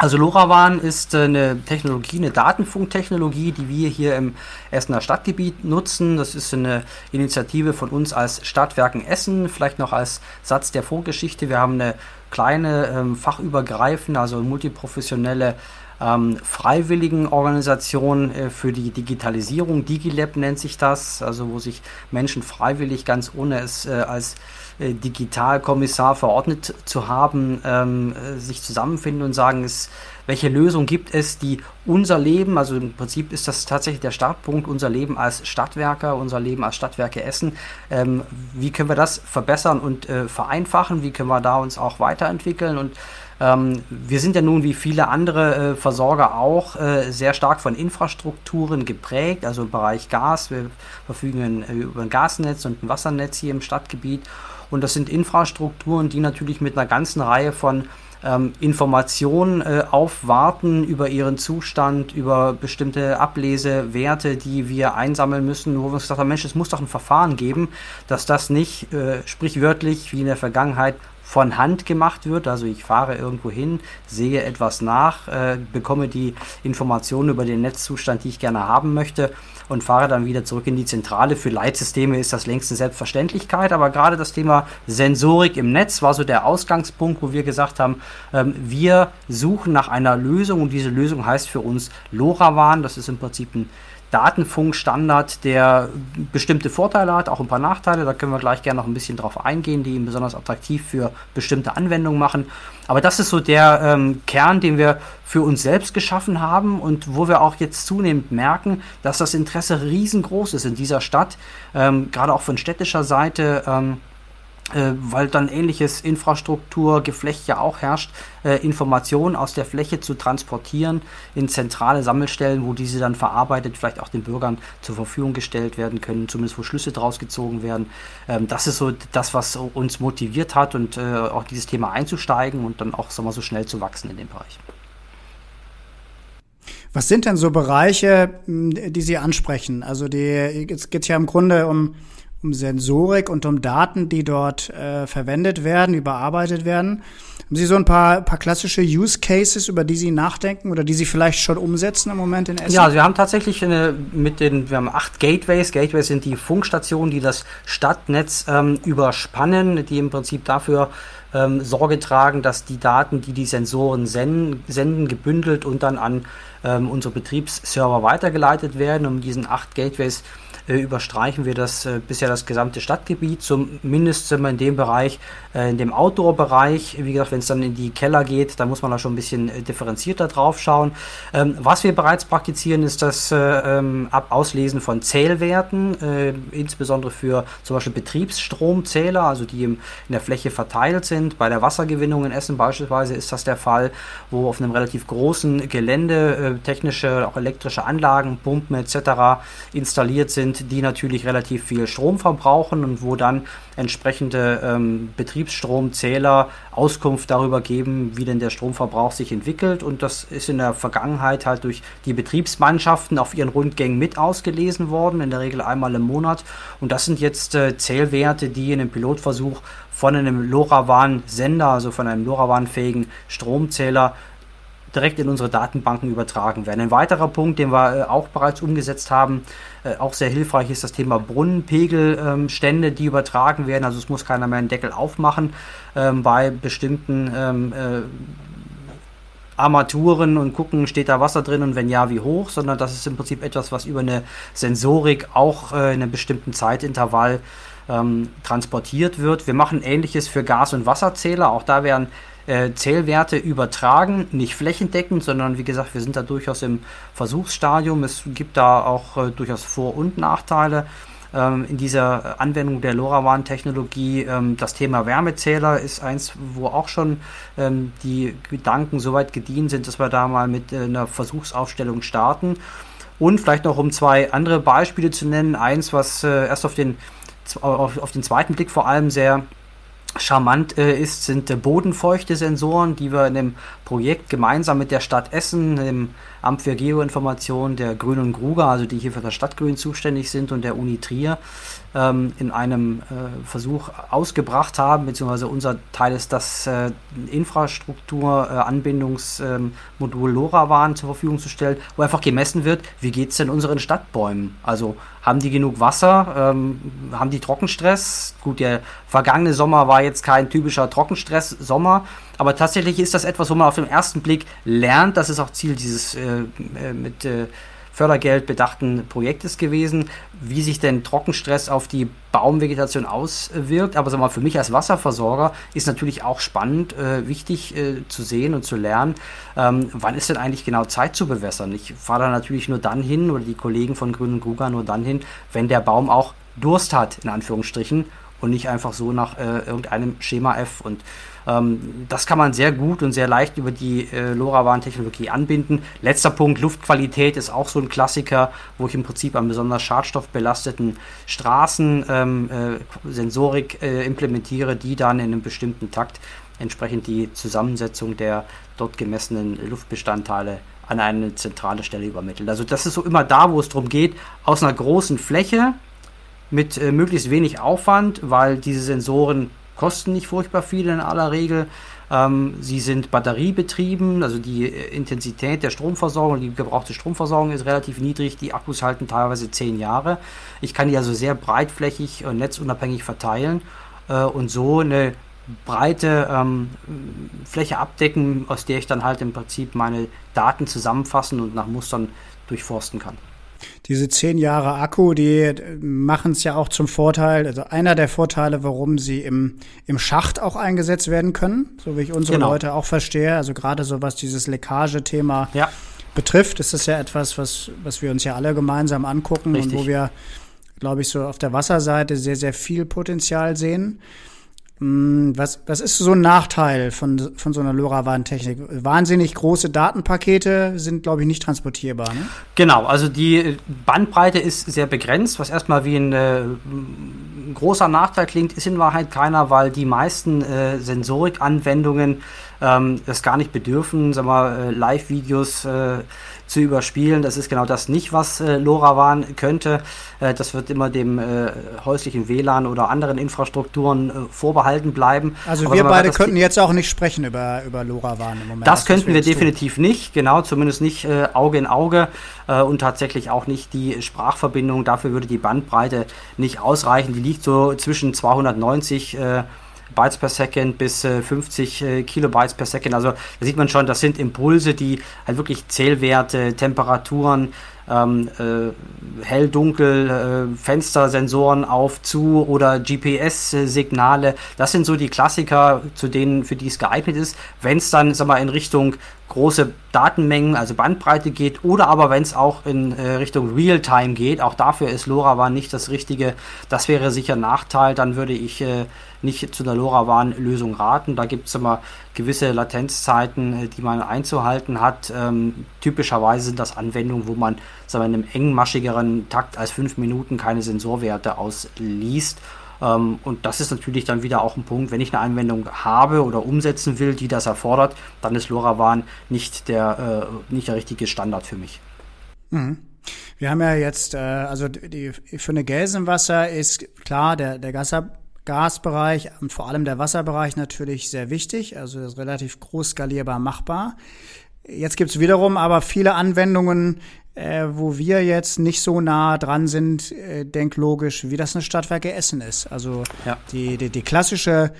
Also LoRaWAN ist äh, eine Technologie, eine Datenfunktechnologie, die wir hier im Essener Stadtgebiet nutzen. Das ist eine Initiative von uns als Stadtwerken Essen, vielleicht noch als Satz der Vorgeschichte. Wir haben eine kleine, ähm, fachübergreifende, also multiprofessionelle ähm, freiwilligen Organisation äh, für die Digitalisierung. DigiLab nennt sich das, also wo sich Menschen freiwillig ganz ohne es äh, als äh, Digitalkommissar verordnet zu haben, ähm, äh, sich zusammenfinden und sagen, es, welche Lösung gibt es, die unser Leben, also im Prinzip ist das tatsächlich der Startpunkt, unser Leben als Stadtwerker, unser Leben als Stadtwerke Essen, ähm, wie können wir das verbessern und äh, vereinfachen, wie können wir da uns auch weiterentwickeln? Und ähm, wir sind ja nun wie viele andere äh, Versorger auch äh, sehr stark von Infrastrukturen geprägt, also im Bereich Gas. Wir verfügen äh, über ein Gasnetz und ein Wassernetz hier im Stadtgebiet. Und das sind Infrastrukturen, die natürlich mit einer ganzen Reihe von ähm, Informationen äh, aufwarten über ihren Zustand, über bestimmte Ablesewerte, die wir einsammeln müssen, wo wir uns gesagt haben, Mensch, es muss doch ein Verfahren geben, dass das nicht äh, sprichwörtlich wie in der Vergangenheit von Hand gemacht wird. Also ich fahre irgendwo hin, sehe etwas nach, äh, bekomme die Informationen über den Netzzustand, die ich gerne haben möchte und fahre dann wieder zurück in die Zentrale. Für Leitsysteme ist das längst eine Selbstverständlichkeit, aber gerade das Thema Sensorik im Netz war so der Ausgangspunkt, wo wir gesagt haben, ähm, wir suchen nach einer Lösung und diese Lösung heißt für uns LoRaWAN. Das ist im Prinzip ein Datenfunkstandard, der bestimmte Vorteile hat, auch ein paar Nachteile. Da können wir gleich gerne noch ein bisschen drauf eingehen, die ihn besonders attraktiv für bestimmte Anwendungen machen. Aber das ist so der ähm, Kern, den wir für uns selbst geschaffen haben und wo wir auch jetzt zunehmend merken, dass das Interesse riesengroß ist in dieser Stadt, ähm, gerade auch von städtischer Seite. Ähm, äh, weil dann ähnliches Infrastrukturgeflecht ja auch herrscht, äh, Informationen aus der Fläche zu transportieren in zentrale Sammelstellen, wo diese dann verarbeitet, vielleicht auch den Bürgern zur Verfügung gestellt werden können, zumindest wo Schlüsse draus gezogen werden. Ähm, das ist so das, was uns motiviert hat und äh, auch dieses Thema einzusteigen und dann auch sagen wir, so schnell zu wachsen in dem Bereich. Was sind denn so Bereiche, die Sie ansprechen? Also die, jetzt geht es ja im Grunde um um Sensorik und um Daten, die dort äh, verwendet werden, die bearbeitet werden. Haben Sie so ein paar, paar klassische Use Cases, über die Sie nachdenken oder die Sie vielleicht schon umsetzen im Moment in Essen? Ja, also wir haben tatsächlich eine, mit den, wir haben acht Gateways. Gateways sind die Funkstationen, die das Stadtnetz ähm, überspannen, die im Prinzip dafür ähm, Sorge tragen, dass die Daten, die die Sensoren senden, senden gebündelt und dann an ähm, unsere Betriebsserver weitergeleitet werden. Um diesen acht Gateways überstreichen wir das äh, bisher das gesamte Stadtgebiet, zumindest sind wir in dem Bereich, äh, in dem Outdoor-Bereich. Wie gesagt, wenn es dann in die Keller geht, da muss man da schon ein bisschen äh, differenzierter drauf schauen. Ähm, was wir bereits praktizieren, ist das äh, ähm, Auslesen von Zählwerten, äh, insbesondere für zum Beispiel Betriebsstromzähler, also die in der Fläche verteilt sind. Bei der Wassergewinnung in Essen beispielsweise ist das der Fall, wo auf einem relativ großen Gelände technische, auch elektrische Anlagen, Pumpen etc. installiert sind die natürlich relativ viel Strom verbrauchen und wo dann entsprechende ähm, Betriebsstromzähler Auskunft darüber geben, wie denn der Stromverbrauch sich entwickelt. Und das ist in der Vergangenheit halt durch die Betriebsmannschaften auf ihren Rundgängen mit ausgelesen worden, in der Regel einmal im Monat. Und das sind jetzt äh, Zählwerte, die in einem Pilotversuch von einem LoRaWAN-Sender, also von einem LoRaWAN-fähigen Stromzähler direkt in unsere Datenbanken übertragen werden. Ein weiterer Punkt, den wir äh, auch bereits umgesetzt haben, äh, auch sehr hilfreich ist das Thema Brunnenpegelstände, ähm, die übertragen werden. Also es muss keiner mehr einen Deckel aufmachen ähm, bei bestimmten ähm, äh, Armaturen und gucken, steht da Wasser drin und wenn ja, wie hoch, sondern das ist im Prinzip etwas, was über eine Sensorik auch in einem bestimmten Zeitintervall transportiert wird. Wir machen ähnliches für Gas- und Wasserzähler. Auch da werden äh, Zählwerte übertragen, nicht flächendeckend, sondern wie gesagt, wir sind da durchaus im Versuchsstadium. Es gibt da auch äh, durchaus Vor- und Nachteile ähm, in dieser Anwendung der LoRaWAN-Technologie. Ähm, das Thema Wärmezähler ist eins, wo auch schon ähm, die Gedanken so weit gediehen sind, dass wir da mal mit äh, einer Versuchsaufstellung starten. Und vielleicht noch um zwei andere Beispiele zu nennen. Eins, was äh, erst auf den, auf, auf den zweiten Blick vor allem sehr charmant äh, ist, sind äh, bodenfeuchte Sensoren, die wir in dem Projekt gemeinsam mit der Stadt Essen, dem Amt für Geoinformation, der Grün und Gruger, also die hier für das Stadtgrün zuständig sind und der Uni Trier, ähm, in einem äh, Versuch ausgebracht haben, beziehungsweise unser Teil ist das äh, Infrastruktur-Anbindungsmodul äh, LoRaWAN zur Verfügung zu stellen, wo einfach gemessen wird, wie geht es denn unseren Stadtbäumen? Also haben die genug Wasser? Ähm, haben die Trockenstress? Gut, der vergangene Sommer war jetzt kein typischer Trockenstress-Sommer, aber tatsächlich ist das etwas, wo man auf den ersten Blick lernt. Das ist auch Ziel dieses äh, äh mit äh, Fördergeld bedachten Projektes gewesen, wie sich denn Trockenstress auf die Baumvegetation auswirkt. Aber sag mal, für mich als Wasserversorger ist natürlich auch spannend, äh, wichtig äh, zu sehen und zu lernen, ähm, wann ist denn eigentlich genau Zeit zu bewässern. Ich fahre da natürlich nur dann hin oder die Kollegen von Grün und Gruger nur dann hin, wenn der Baum auch Durst hat, in Anführungsstrichen, und nicht einfach so nach äh, irgendeinem Schema F. Und ähm, das kann man sehr gut und sehr leicht über die äh, LoRaWAN-Technologie anbinden. Letzter Punkt, Luftqualität ist auch so ein Klassiker, wo ich im Prinzip an besonders schadstoffbelasteten Straßen ähm, äh, Sensorik äh, implementiere, die dann in einem bestimmten Takt entsprechend die Zusammensetzung der dort gemessenen Luftbestandteile an eine zentrale Stelle übermittelt. Also das ist so immer da, wo es darum geht, aus einer großen Fläche mit äh, möglichst wenig Aufwand, weil diese Sensoren kosten nicht furchtbar viel in aller Regel. Ähm, sie sind batteriebetrieben, also die äh, Intensität der Stromversorgung, die gebrauchte Stromversorgung ist relativ niedrig. Die Akkus halten teilweise zehn Jahre. Ich kann die also sehr breitflächig und netzunabhängig verteilen äh, und so eine breite ähm, Fläche abdecken, aus der ich dann halt im Prinzip meine Daten zusammenfassen und nach Mustern durchforsten kann. Diese zehn Jahre Akku, die machen es ja auch zum Vorteil, also einer der Vorteile, warum sie im, im Schacht auch eingesetzt werden können, so wie ich unsere genau. Leute auch verstehe. Also gerade so was dieses Leckagethema ja. betrifft, ist das ja etwas, was, was wir uns ja alle gemeinsam angucken Richtig. und wo wir, glaube ich, so auf der Wasserseite sehr, sehr viel Potenzial sehen. Hm, was, was ist so ein Nachteil von, von so einer LoRaWAN-Technik? Wahnsinnig große Datenpakete sind, glaube ich, nicht transportierbar. Ne? Genau, also die Bandbreite ist sehr begrenzt, was erstmal wie ein, äh, großer Nachteil klingt, ist in Wahrheit keiner, weil die meisten äh, Sensorik-Anwendungen ähm, das gar nicht bedürfen, sagen wir, äh, Live-Videos äh, zu überspielen. Das ist genau das nicht, was äh, LoRaWAN könnte. Äh, das wird immer dem äh, häuslichen WLAN oder anderen Infrastrukturen äh, vorbehalten bleiben. Also Aber wir beide könnten jetzt auch nicht sprechen über, über LoRaWAN im Moment. Das, das könnten wir definitiv tun. nicht, genau, zumindest nicht äh, Auge in Auge äh, und tatsächlich auch nicht die Sprachverbindung. Dafür würde die Bandbreite nicht ausreichen. Die liegt so zwischen 290 Bytes per Second bis äh, 50 äh, Kilobytes per Second. Also da sieht man schon, das sind Impulse, die halt wirklich Zählwerte, Temperaturen, ähm, äh, hell, dunkel, äh, Fenstersensoren auf, zu oder GPS-Signale. Das sind so die Klassiker, zu denen, für die es geeignet ist. Wenn es dann, sag mal, in Richtung große Datenmengen, also Bandbreite geht, oder aber wenn es auch in äh, Richtung Realtime geht, auch dafür ist LoRaWAN nicht das Richtige. Das wäre sicher ein Nachteil. Dann würde ich äh, nicht zu einer LoRaWAN-Lösung raten. Da gibt es immer gewisse Latenzzeiten, äh, die man einzuhalten hat. Ähm, typischerweise sind das Anwendungen, wo man sagen wir, in einem engmaschigeren Takt als fünf Minuten keine Sensorwerte ausliest. Ähm, und das ist natürlich dann wieder auch ein Punkt, wenn ich eine Anwendung habe oder umsetzen will, die das erfordert, dann ist LoRaWAN nicht der, äh, nicht der richtige Standard für mich. Mhm. Wir haben ja jetzt, äh, also die, für eine Gelsenwasser ist klar, der, der Gasab Gasbereich und vor allem der Wasserbereich natürlich sehr wichtig, also relativ groß skalierbar machbar. Jetzt gibt es wiederum aber viele Anwendungen, äh, wo wir jetzt nicht so nah dran sind, äh, denk logisch, wie das eine Stadtwerke Essen ist. Also ja. die, die, die klassische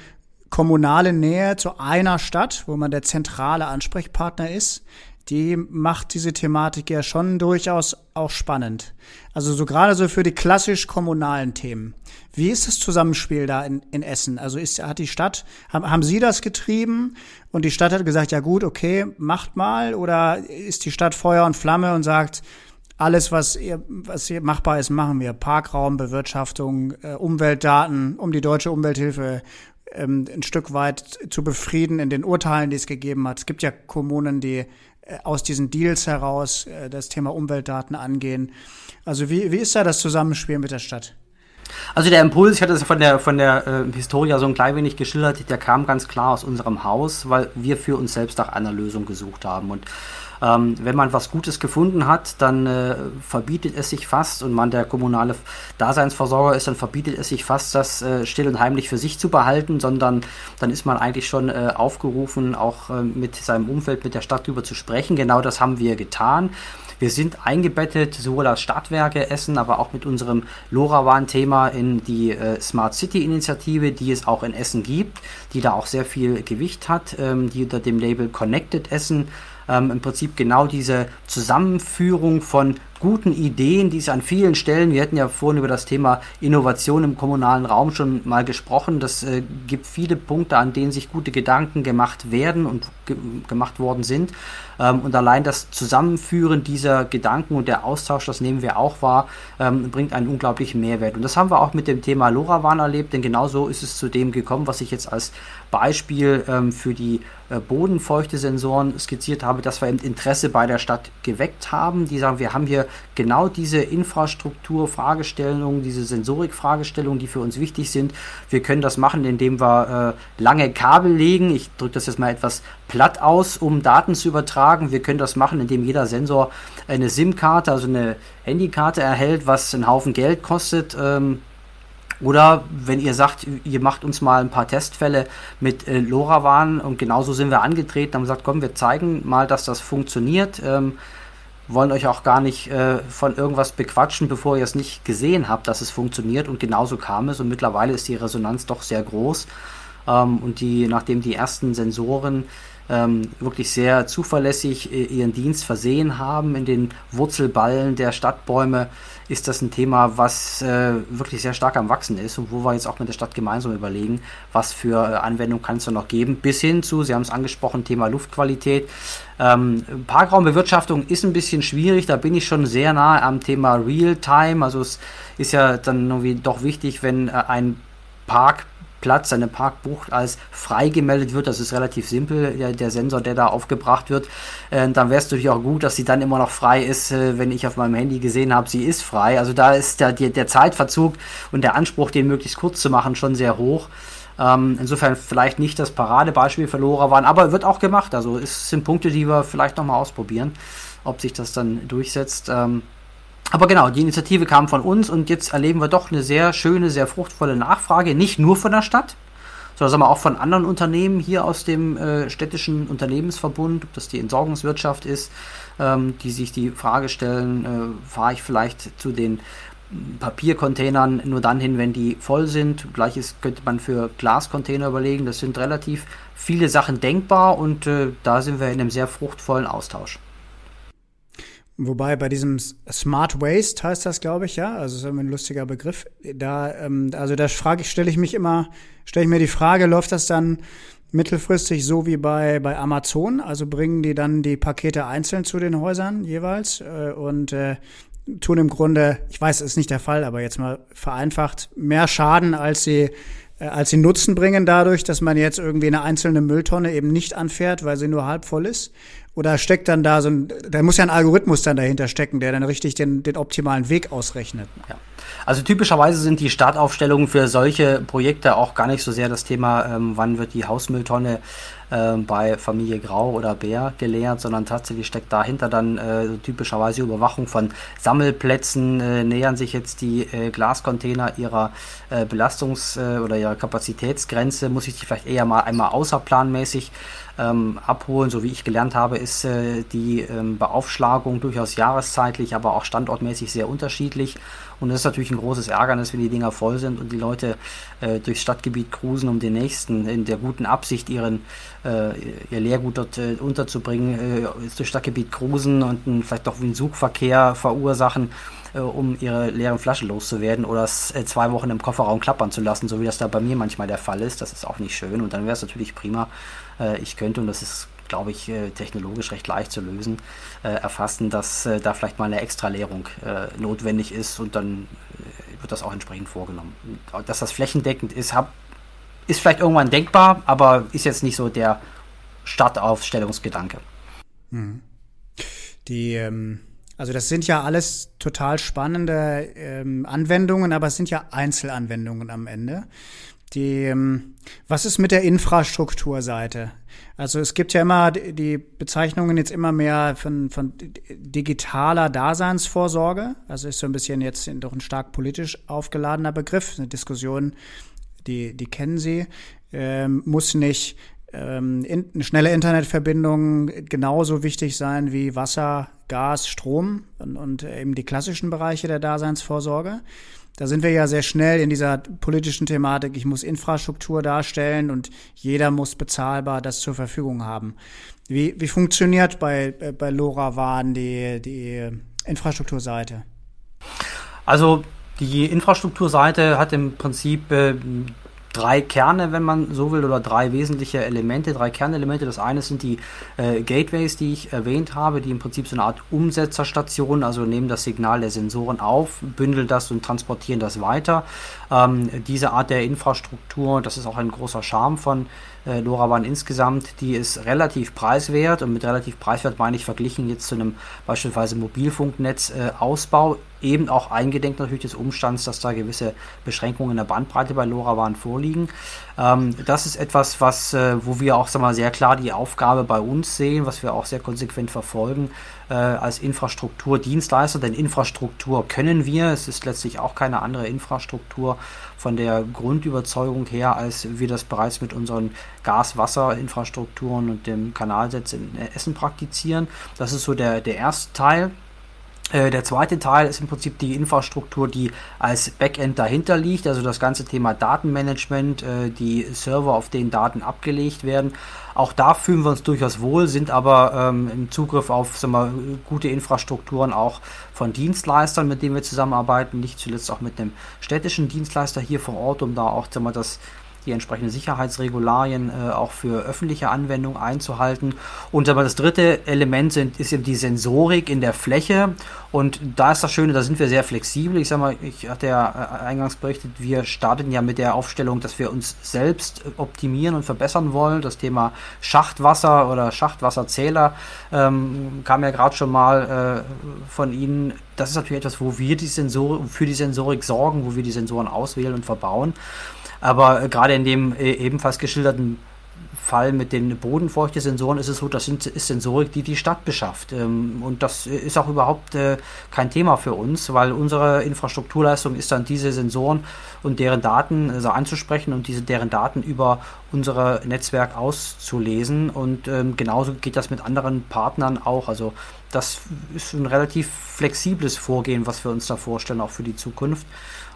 kommunale Nähe zu einer Stadt, wo man der zentrale Ansprechpartner ist, die macht diese Thematik ja schon durchaus auch spannend. Also so gerade so für die klassisch kommunalen Themen. Wie ist das Zusammenspiel da in, in Essen? Also ist, hat die Stadt, haben, haben Sie das getrieben und die Stadt hat gesagt, ja gut, okay, macht mal oder ist die Stadt Feuer und Flamme und sagt, alles, was, ihr, was hier machbar ist, machen wir. Parkraum, Bewirtschaftung, äh, Umweltdaten, um die deutsche Umwelthilfe ähm, ein Stück weit zu befrieden in den Urteilen, die es gegeben hat. Es gibt ja Kommunen, die aus diesen Deals heraus äh, das Thema Umweltdaten angehen. Also wie, wie ist da das Zusammenspiel mit der Stadt? Also der Impuls, ich hatte es von der, von der äh, Historia so ein klein wenig geschildert, der kam ganz klar aus unserem Haus, weil wir für uns selbst nach einer Lösung gesucht haben. Und ähm, wenn man was Gutes gefunden hat, dann äh, verbietet es sich fast und man der kommunale Daseinsversorger ist, dann verbietet es sich fast, das äh, still und heimlich für sich zu behalten, sondern dann ist man eigentlich schon äh, aufgerufen, auch äh, mit seinem Umfeld, mit der Stadt darüber zu sprechen. Genau das haben wir getan. Wir sind eingebettet, sowohl als Stadtwerke Essen, aber auch mit unserem LoRaWAN-Thema in die äh, Smart City-Initiative, die es auch in Essen gibt, die da auch sehr viel Gewicht hat, ähm, die unter dem Label Connected Essen ähm, im Prinzip genau diese Zusammenführung von guten Ideen, die es an vielen Stellen, wir hatten ja vorhin über das Thema Innovation im kommunalen Raum schon mal gesprochen, das äh, gibt viele Punkte, an denen sich gute Gedanken gemacht werden und ge gemacht worden sind. Ähm, und allein das Zusammenführen dieser Gedanken und der Austausch, das nehmen wir auch wahr, ähm, bringt einen unglaublichen Mehrwert. Und das haben wir auch mit dem Thema LoRaWAN erlebt, denn genau so ist es zu dem gekommen, was ich jetzt als Beispiel ähm, für die äh, Bodenfeuchte-Sensoren skizziert habe, dass wir im Interesse bei der Stadt geweckt haben. Die sagen, wir haben hier genau diese Infrastruktur-Fragestellungen, diese Sensorik-Fragestellungen, die für uns wichtig sind. Wir können das machen, indem wir äh, lange Kabel legen. Ich drücke das jetzt mal etwas platt aus, um Daten zu übertragen. Wir können das machen, indem jeder Sensor eine SIM-Karte, also eine Handykarte erhält, was einen Haufen Geld kostet. Ähm, oder wenn ihr sagt, ihr macht uns mal ein paar Testfälle mit äh, LoRaWAN und genauso sind wir angetreten, haben gesagt, komm, wir zeigen mal, dass das funktioniert. Ähm, wollen euch auch gar nicht äh, von irgendwas bequatschen, bevor ihr es nicht gesehen habt, dass es funktioniert. Und genauso kam es. Und mittlerweile ist die Resonanz doch sehr groß. Ähm, und die, nachdem die ersten Sensoren ähm, wirklich sehr zuverlässig äh, ihren Dienst versehen haben in den Wurzelballen der Stadtbäume, ist das ein Thema, was äh, wirklich sehr stark am Wachsen ist und wo wir jetzt auch mit der Stadt gemeinsam überlegen, was für äh, Anwendungen kann es da noch geben, bis hin zu, Sie haben es angesprochen, Thema Luftqualität. Ähm, Parkraumbewirtschaftung ist ein bisschen schwierig, da bin ich schon sehr nah am Thema Real-Time. Also es ist ja dann irgendwie doch wichtig, wenn äh, ein Park Platz, seine Parkbucht als frei gemeldet wird. Das ist relativ simpel, der, der Sensor, der da aufgebracht wird. Äh, dann wäre es natürlich auch gut, dass sie dann immer noch frei ist, äh, wenn ich auf meinem Handy gesehen habe, sie ist frei. Also da ist der, der, Zeitverzug und der Anspruch, den möglichst kurz zu machen, schon sehr hoch. Ähm, insofern vielleicht nicht das Paradebeispiel für LoRaWAN, aber wird auch gemacht. Also es sind Punkte, die wir vielleicht nochmal ausprobieren, ob sich das dann durchsetzt. Ähm, aber genau, die Initiative kam von uns und jetzt erleben wir doch eine sehr schöne, sehr fruchtvolle Nachfrage, nicht nur von der Stadt, sondern sagen wir auch von anderen Unternehmen hier aus dem äh, städtischen Unternehmensverbund, ob das die Entsorgungswirtschaft ist, ähm, die sich die Frage stellen, äh, fahre ich vielleicht zu den Papiercontainern nur dann hin, wenn die voll sind. Gleiches könnte man für Glascontainer überlegen. Das sind relativ viele Sachen denkbar und äh, da sind wir in einem sehr fruchtvollen Austausch. Wobei bei diesem Smart Waste heißt das, glaube ich, ja, also ist ein lustiger Begriff. Da, ähm, also da frage ich, stelle ich mich immer, stelle ich mir die Frage, läuft das dann mittelfristig so wie bei bei Amazon? Also bringen die dann die Pakete einzeln zu den Häusern jeweils äh, und äh, tun im Grunde, ich weiß, es ist nicht der Fall, aber jetzt mal vereinfacht, mehr Schaden, als sie äh, als sie Nutzen bringen dadurch, dass man jetzt irgendwie eine einzelne Mülltonne eben nicht anfährt, weil sie nur halb voll ist. Oder steckt dann da so ein, da muss ja ein Algorithmus dann dahinter stecken, der dann richtig den, den optimalen Weg ausrechnet. Ja. Also typischerweise sind die Startaufstellungen für solche Projekte auch gar nicht so sehr das Thema, ähm, wann wird die Hausmülltonne äh, bei Familie Grau oder Bär geleert, sondern tatsächlich steckt dahinter dann äh, typischerweise Überwachung von Sammelplätzen, äh, nähern sich jetzt die äh, Glascontainer ihrer äh, Belastungs- äh, oder ihrer Kapazitätsgrenze, muss ich die vielleicht eher mal einmal außerplanmäßig ähm, abholen. So wie ich gelernt habe, ist äh, die ähm, Beaufschlagung durchaus jahreszeitlich, aber auch standortmäßig sehr unterschiedlich. Und das ist natürlich ein großes Ärgernis, wenn die Dinger voll sind und die Leute äh, durchs Stadtgebiet cruisen, um den nächsten in der guten Absicht, ihren, äh, ihr Leergut dort äh, unterzubringen, äh, durchs Stadtgebiet cruisen und einen, vielleicht doch einen Suchverkehr verursachen äh, um ihre leeren Flaschen loszuwerden oder es äh, zwei Wochen im Kofferraum klappern zu lassen, so wie das da bei mir manchmal der Fall ist. Das ist auch nicht schön und dann wäre es natürlich prima. Äh, ich könnte, und das ist glaube ich, äh, technologisch recht leicht zu lösen, äh, erfassen, dass äh, da vielleicht mal eine Extraleerung notwendig ist und dann wird das auch entsprechend vorgenommen. Dass das flächendeckend ist, hab, ist vielleicht irgendwann denkbar, aber ist jetzt nicht so der Startaufstellungsgedanke. Mhm. Die, ähm, Also das sind ja alles total spannende ähm, Anwendungen, aber es sind ja Einzelanwendungen am Ende. Die, ähm, was ist mit der Infrastrukturseite? Also es gibt ja immer die Bezeichnungen jetzt immer mehr von, von digitaler Daseinsvorsorge. Also ist so ein bisschen jetzt doch ein stark politisch aufgeladener Begriff. Eine Diskussion, die, die kennen Sie. Ähm, muss nicht ähm, in, eine schnelle Internetverbindung genauso wichtig sein wie Wasser, Gas, Strom und, und eben die klassischen Bereiche der Daseinsvorsorge. Da sind wir ja sehr schnell in dieser politischen Thematik. Ich muss Infrastruktur darstellen und jeder muss bezahlbar das zur Verfügung haben. Wie, wie funktioniert bei, bei LoRaWAN die, die Infrastrukturseite? Also die Infrastrukturseite hat im Prinzip äh, drei Kerne, wenn man so will, oder drei wesentliche Elemente, drei Kernelemente. Das eine sind die äh, Gateways, die ich erwähnt habe, die im Prinzip so eine Art Umsetzerstation, also nehmen das Signal der Sensoren auf, bündeln das und transportieren das weiter. Ähm, diese Art der Infrastruktur, das ist auch ein großer Charme von äh, LoRaWAN insgesamt, die ist relativ preiswert und mit relativ preiswert meine ich verglichen jetzt zu einem beispielsweise Mobilfunknetzausbau, äh, eben auch eingedenk natürlich des Umstands, dass da gewisse Beschränkungen in der Bandbreite bei LoRaWAN vorliegen. Ähm, das ist etwas, was, äh, wo wir auch sag mal, sehr klar die Aufgabe bei uns sehen, was wir auch sehr konsequent verfolgen äh, als Infrastrukturdienstleister, denn Infrastruktur können wir, es ist letztlich auch keine andere Infrastruktur von der Grundüberzeugung her, als wir das bereits mit unseren Gas-Wasser-Infrastrukturen und dem Kanalsetz in Essen praktizieren. Das ist so der, der erste Teil. Äh, der zweite Teil ist im Prinzip die Infrastruktur, die als Backend dahinter liegt, also das ganze Thema Datenmanagement, äh, die Server, auf denen Daten abgelegt werden. Auch da fühlen wir uns durchaus wohl, sind aber ähm, im Zugriff auf sagen wir, gute Infrastrukturen auch von Dienstleistern, mit denen wir zusammenarbeiten, nicht zuletzt auch mit einem städtischen Dienstleister hier vor Ort, um da auch sagen wir, das die entsprechenden Sicherheitsregularien äh, auch für öffentliche Anwendung einzuhalten. Und aber das dritte Element sind, ist eben die Sensorik in der Fläche. Und da ist das Schöne, da sind wir sehr flexibel. Ich sage mal, ich hatte ja äh, eingangs berichtet, wir starten ja mit der Aufstellung, dass wir uns selbst optimieren und verbessern wollen. Das Thema Schachtwasser oder Schachtwasserzähler ähm, kam ja gerade schon mal äh, von Ihnen. Das ist natürlich etwas, wo wir die Sensorik, für die Sensorik sorgen, wo wir die Sensoren auswählen und verbauen. Aber äh, gerade in dem äh, ebenfalls geschilderten Fall mit den Bodenfeuchte-Sensoren ist es so, das sind, ist Sensorik, die die Stadt beschafft. Ähm, und das ist auch überhaupt äh, kein Thema für uns, weil unsere Infrastrukturleistung ist dann diese Sensoren und deren Daten also anzusprechen und diese deren Daten über unser Netzwerk auszulesen. Und ähm, genauso geht das mit anderen Partnern auch. Also das ist ein relativ flexibles Vorgehen, was wir uns da vorstellen, auch für die Zukunft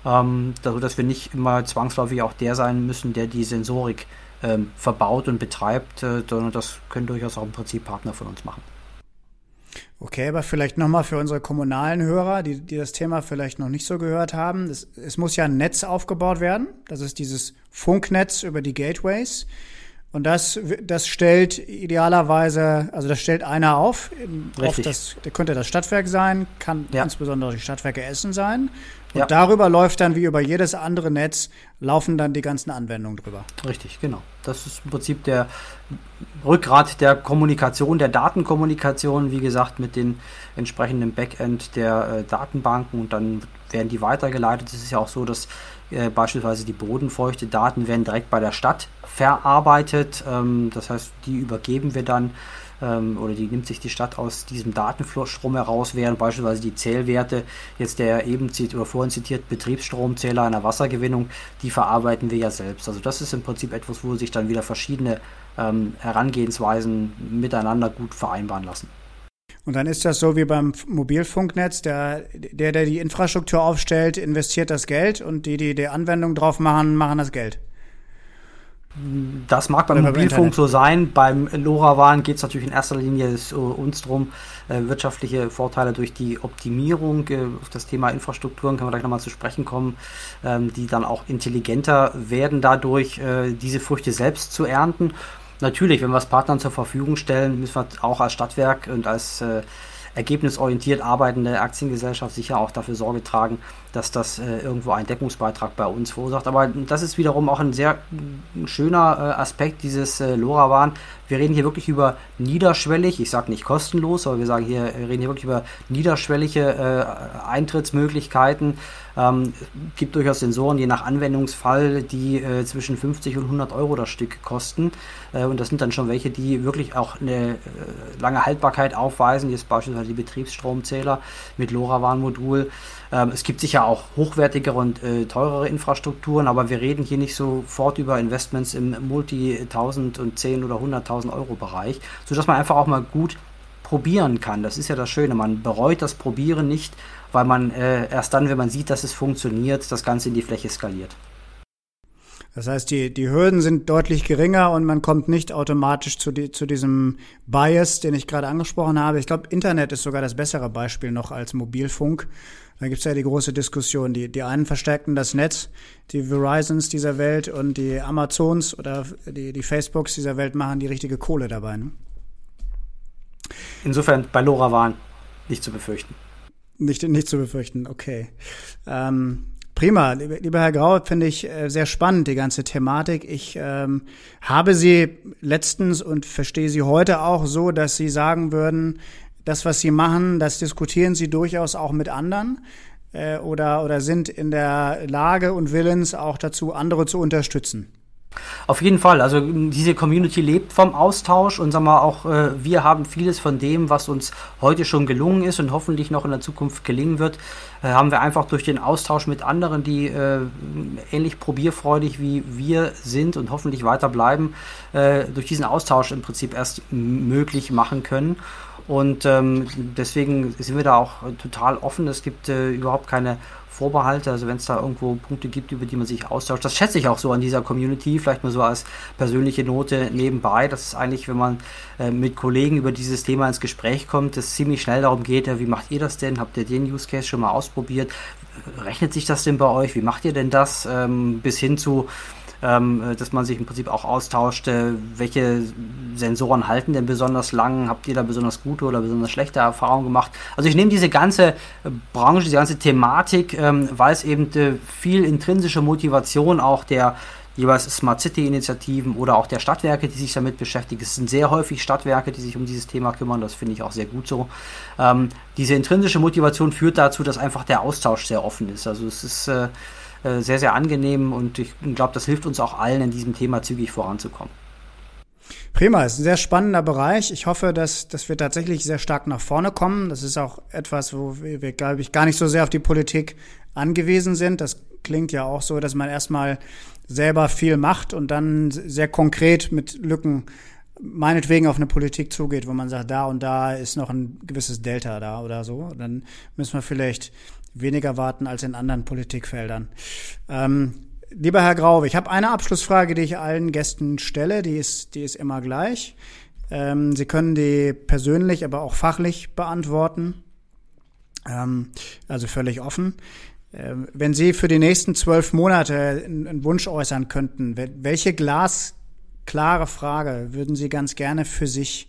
ähm, dass wir nicht immer zwangsläufig auch der sein müssen, der die Sensorik ähm, verbaut und betreibt, äh, sondern das können durchaus auch im Prinzip Partner von uns machen. Okay, aber vielleicht nochmal für unsere kommunalen Hörer, die, die das Thema vielleicht noch nicht so gehört haben. Es, es muss ja ein Netz aufgebaut werden. Das ist dieses Funknetz über die Gateways. Und das, das stellt idealerweise, also das stellt einer auf. Richtig. Das, der könnte das Stadtwerk sein, kann ja. insbesondere die Stadtwerke Essen sein. Und ja. darüber läuft dann wie über jedes andere Netz, laufen dann die ganzen Anwendungen drüber. Richtig, genau. Das ist im Prinzip der Rückgrat der Kommunikation, der Datenkommunikation, wie gesagt, mit den entsprechenden Backend der äh, Datenbanken und dann werden die weitergeleitet. Es ist ja auch so, dass äh, beispielsweise die bodenfeuchte Daten werden direkt bei der Stadt verarbeitet. Ähm, das heißt, die übergeben wir dann ähm, oder die nimmt sich die Stadt aus diesem Datenstrom heraus, während beispielsweise die Zählwerte, jetzt der eben oder vorhin zitiert Betriebsstromzähler einer Wassergewinnung, die verarbeiten wir ja selbst. Also das ist im Prinzip etwas, wo sich dann wieder verschiedene ähm, Herangehensweisen miteinander gut vereinbaren lassen. Und dann ist das so wie beim Mobilfunknetz, der, der, der die Infrastruktur aufstellt, investiert das Geld und die, die die Anwendung drauf machen, machen das Geld. Das mag beim Mobilfunk so sein. Beim LoRaWAN geht es natürlich in erster Linie uh, uns darum, äh, wirtschaftliche Vorteile durch die Optimierung. Äh, auf das Thema Infrastrukturen können wir gleich nochmal zu sprechen kommen, ähm, die dann auch intelligenter werden, dadurch äh, diese Früchte selbst zu ernten. Natürlich, wenn wir es Partnern zur Verfügung stellen, müssen wir auch als Stadtwerk und als äh, ergebnisorientiert arbeitende Aktiengesellschaft sicher auch dafür Sorge tragen, dass das äh, irgendwo einen Deckungsbeitrag bei uns verursacht. Aber das ist wiederum auch ein sehr schöner äh, Aspekt dieses äh, LoRaWAN. Wir reden hier wirklich über niederschwellig, ich sage nicht kostenlos, aber wir sagen hier, wir reden hier wirklich über niederschwellige äh, Eintrittsmöglichkeiten. Ähm, gibt durchaus Sensoren, je nach Anwendungsfall, die äh, zwischen 50 und 100 Euro das Stück kosten. Äh, und das sind dann schon welche, die wirklich auch eine äh, lange Haltbarkeit aufweisen. Jetzt beispielsweise die Betriebsstromzähler mit LoRaWAN-Modul. Ähm, es gibt sicher auch hochwertigere und äh, teurere Infrastrukturen, aber wir reden hier nicht sofort über Investments im Multi-1000 und 10 oder 100.000 Euro Bereich, sodass man einfach auch mal gut probieren kann. Das ist ja das Schöne. Man bereut das Probieren nicht, weil man äh, erst dann, wenn man sieht, dass es funktioniert, das Ganze in die Fläche skaliert. Das heißt, die, die Hürden sind deutlich geringer und man kommt nicht automatisch zu, die, zu diesem Bias, den ich gerade angesprochen habe. Ich glaube, Internet ist sogar das bessere Beispiel noch als Mobilfunk. Da gibt's ja die große Diskussion. Die, die einen verstärken das Netz, die Verizons dieser Welt und die Amazons oder die, die Facebooks dieser Welt machen die richtige Kohle dabei. Ne? Insofern bei LoRaWAN nicht zu befürchten. Nicht, nicht zu befürchten, okay. Ähm, prima, lieber Herr Grau, finde ich äh, sehr spannend, die ganze Thematik. Ich ähm, habe Sie letztens und verstehe Sie heute auch so, dass Sie sagen würden, das, was Sie machen, das diskutieren Sie durchaus auch mit anderen äh, oder, oder sind in der Lage und willens auch dazu, andere zu unterstützen. Auf jeden Fall. Also diese Community lebt vom Austausch und sagen wir auch, äh, wir haben vieles von dem, was uns heute schon gelungen ist und hoffentlich noch in der Zukunft gelingen wird, äh, haben wir einfach durch den Austausch mit anderen, die äh, ähnlich probierfreudig wie wir sind und hoffentlich weiter bleiben, äh, durch diesen Austausch im Prinzip erst möglich machen können. Und ähm, deswegen sind wir da auch total offen. Es gibt äh, überhaupt keine Vorbehalte, also wenn es da irgendwo Punkte gibt, über die man sich austauscht. Das schätze ich auch so an dieser Community, vielleicht mal so als persönliche Note nebenbei, dass es eigentlich, wenn man äh, mit Kollegen über dieses Thema ins Gespräch kommt, es ziemlich schnell darum geht, ja, wie macht ihr das denn? Habt ihr den Use Case schon mal ausprobiert? Rechnet sich das denn bei euch? Wie macht ihr denn das? Ähm, bis hin zu ähm, dass man sich im Prinzip auch austauscht, äh, welche Sensoren halten denn besonders lang, habt ihr da besonders gute oder besonders schlechte Erfahrungen gemacht. Also ich nehme diese ganze äh, Branche, diese ganze Thematik, ähm, weil es eben äh, viel intrinsische Motivation auch der jeweils Smart City Initiativen oder auch der Stadtwerke, die sich damit beschäftigen. Es sind sehr häufig Stadtwerke, die sich um dieses Thema kümmern. Das finde ich auch sehr gut so. Ähm, diese intrinsische Motivation führt dazu, dass einfach der Austausch sehr offen ist. Also es ist äh, äh, sehr, sehr angenehm und ich glaube, das hilft uns auch allen in diesem Thema zügig voranzukommen. Prima, ist ein sehr spannender Bereich. Ich hoffe, dass, dass wir tatsächlich sehr stark nach vorne kommen. Das ist auch etwas, wo wir, wir glaube ich, gar nicht so sehr auf die Politik angewiesen sind. Das klingt ja auch so, dass man erstmal selber viel macht und dann sehr konkret mit Lücken meinetwegen auf eine Politik zugeht, wo man sagt, da und da ist noch ein gewisses Delta da oder so. Dann müssen wir vielleicht weniger warten als in anderen Politikfeldern. Ähm, lieber Herr Grauwe, ich habe eine Abschlussfrage, die ich allen Gästen stelle. Die ist, die ist immer gleich. Ähm, Sie können die persönlich, aber auch fachlich beantworten. Ähm, also völlig offen. Ähm, wenn Sie für die nächsten zwölf Monate einen Wunsch äußern könnten, welche glasklare Frage würden Sie ganz gerne für sich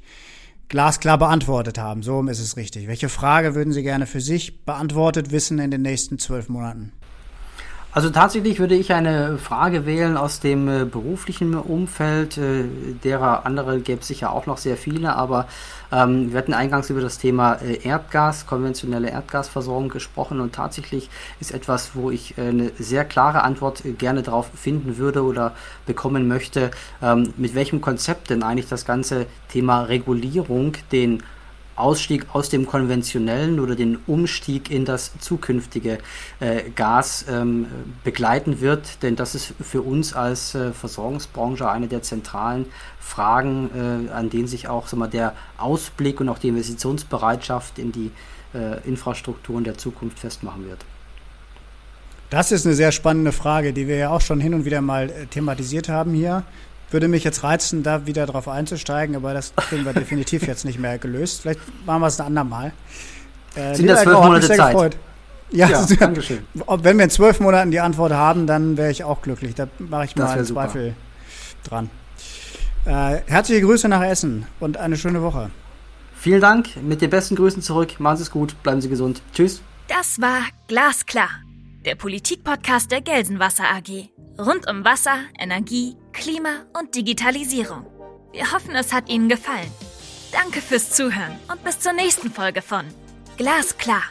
glasklar beantwortet haben. So ist es richtig. Welche Frage würden Sie gerne für sich beantwortet wissen in den nächsten zwölf Monaten? Also tatsächlich würde ich eine Frage wählen aus dem äh, beruflichen Umfeld. Äh, derer andere gäbe es sicher auch noch sehr viele, aber ähm, wir hatten eingangs über das Thema äh, Erdgas, konventionelle Erdgasversorgung gesprochen und tatsächlich ist etwas, wo ich eine sehr klare Antwort gerne darauf finden würde oder bekommen möchte, ähm, mit welchem Konzept denn eigentlich das ganze Thema Regulierung den Ausstieg aus dem konventionellen oder den Umstieg in das zukünftige äh, Gas ähm, begleiten wird. Denn das ist für uns als äh, Versorgungsbranche eine der zentralen Fragen, äh, an denen sich auch mal, der Ausblick und auch die Investitionsbereitschaft in die äh, Infrastrukturen der Zukunft festmachen wird. Das ist eine sehr spannende Frage, die wir ja auch schon hin und wieder mal äh, thematisiert haben hier würde mich jetzt reizen, da wieder drauf einzusteigen, aber das kriegen wir definitiv jetzt nicht mehr gelöst. Vielleicht machen wir es ein andermal. Äh, Sind das zwölf Monate Zeit? Gefreut. Ja, ja Dankeschön. Wenn wir in zwölf Monaten die Antwort haben, dann wäre ich auch glücklich. Da mache ich mal einen Zweifel dran. Äh, herzliche Grüße nach Essen und eine schöne Woche. Vielen Dank, mit den besten Grüßen zurück. Machen Sie es gut, bleiben Sie gesund. Tschüss. Das war Glasklar, der Politikpodcast der Gelsenwasser AG. Rund um Wasser, Energie, Klima und Digitalisierung. Wir hoffen, es hat Ihnen gefallen. Danke fürs Zuhören und bis zur nächsten Folge von Glasklar.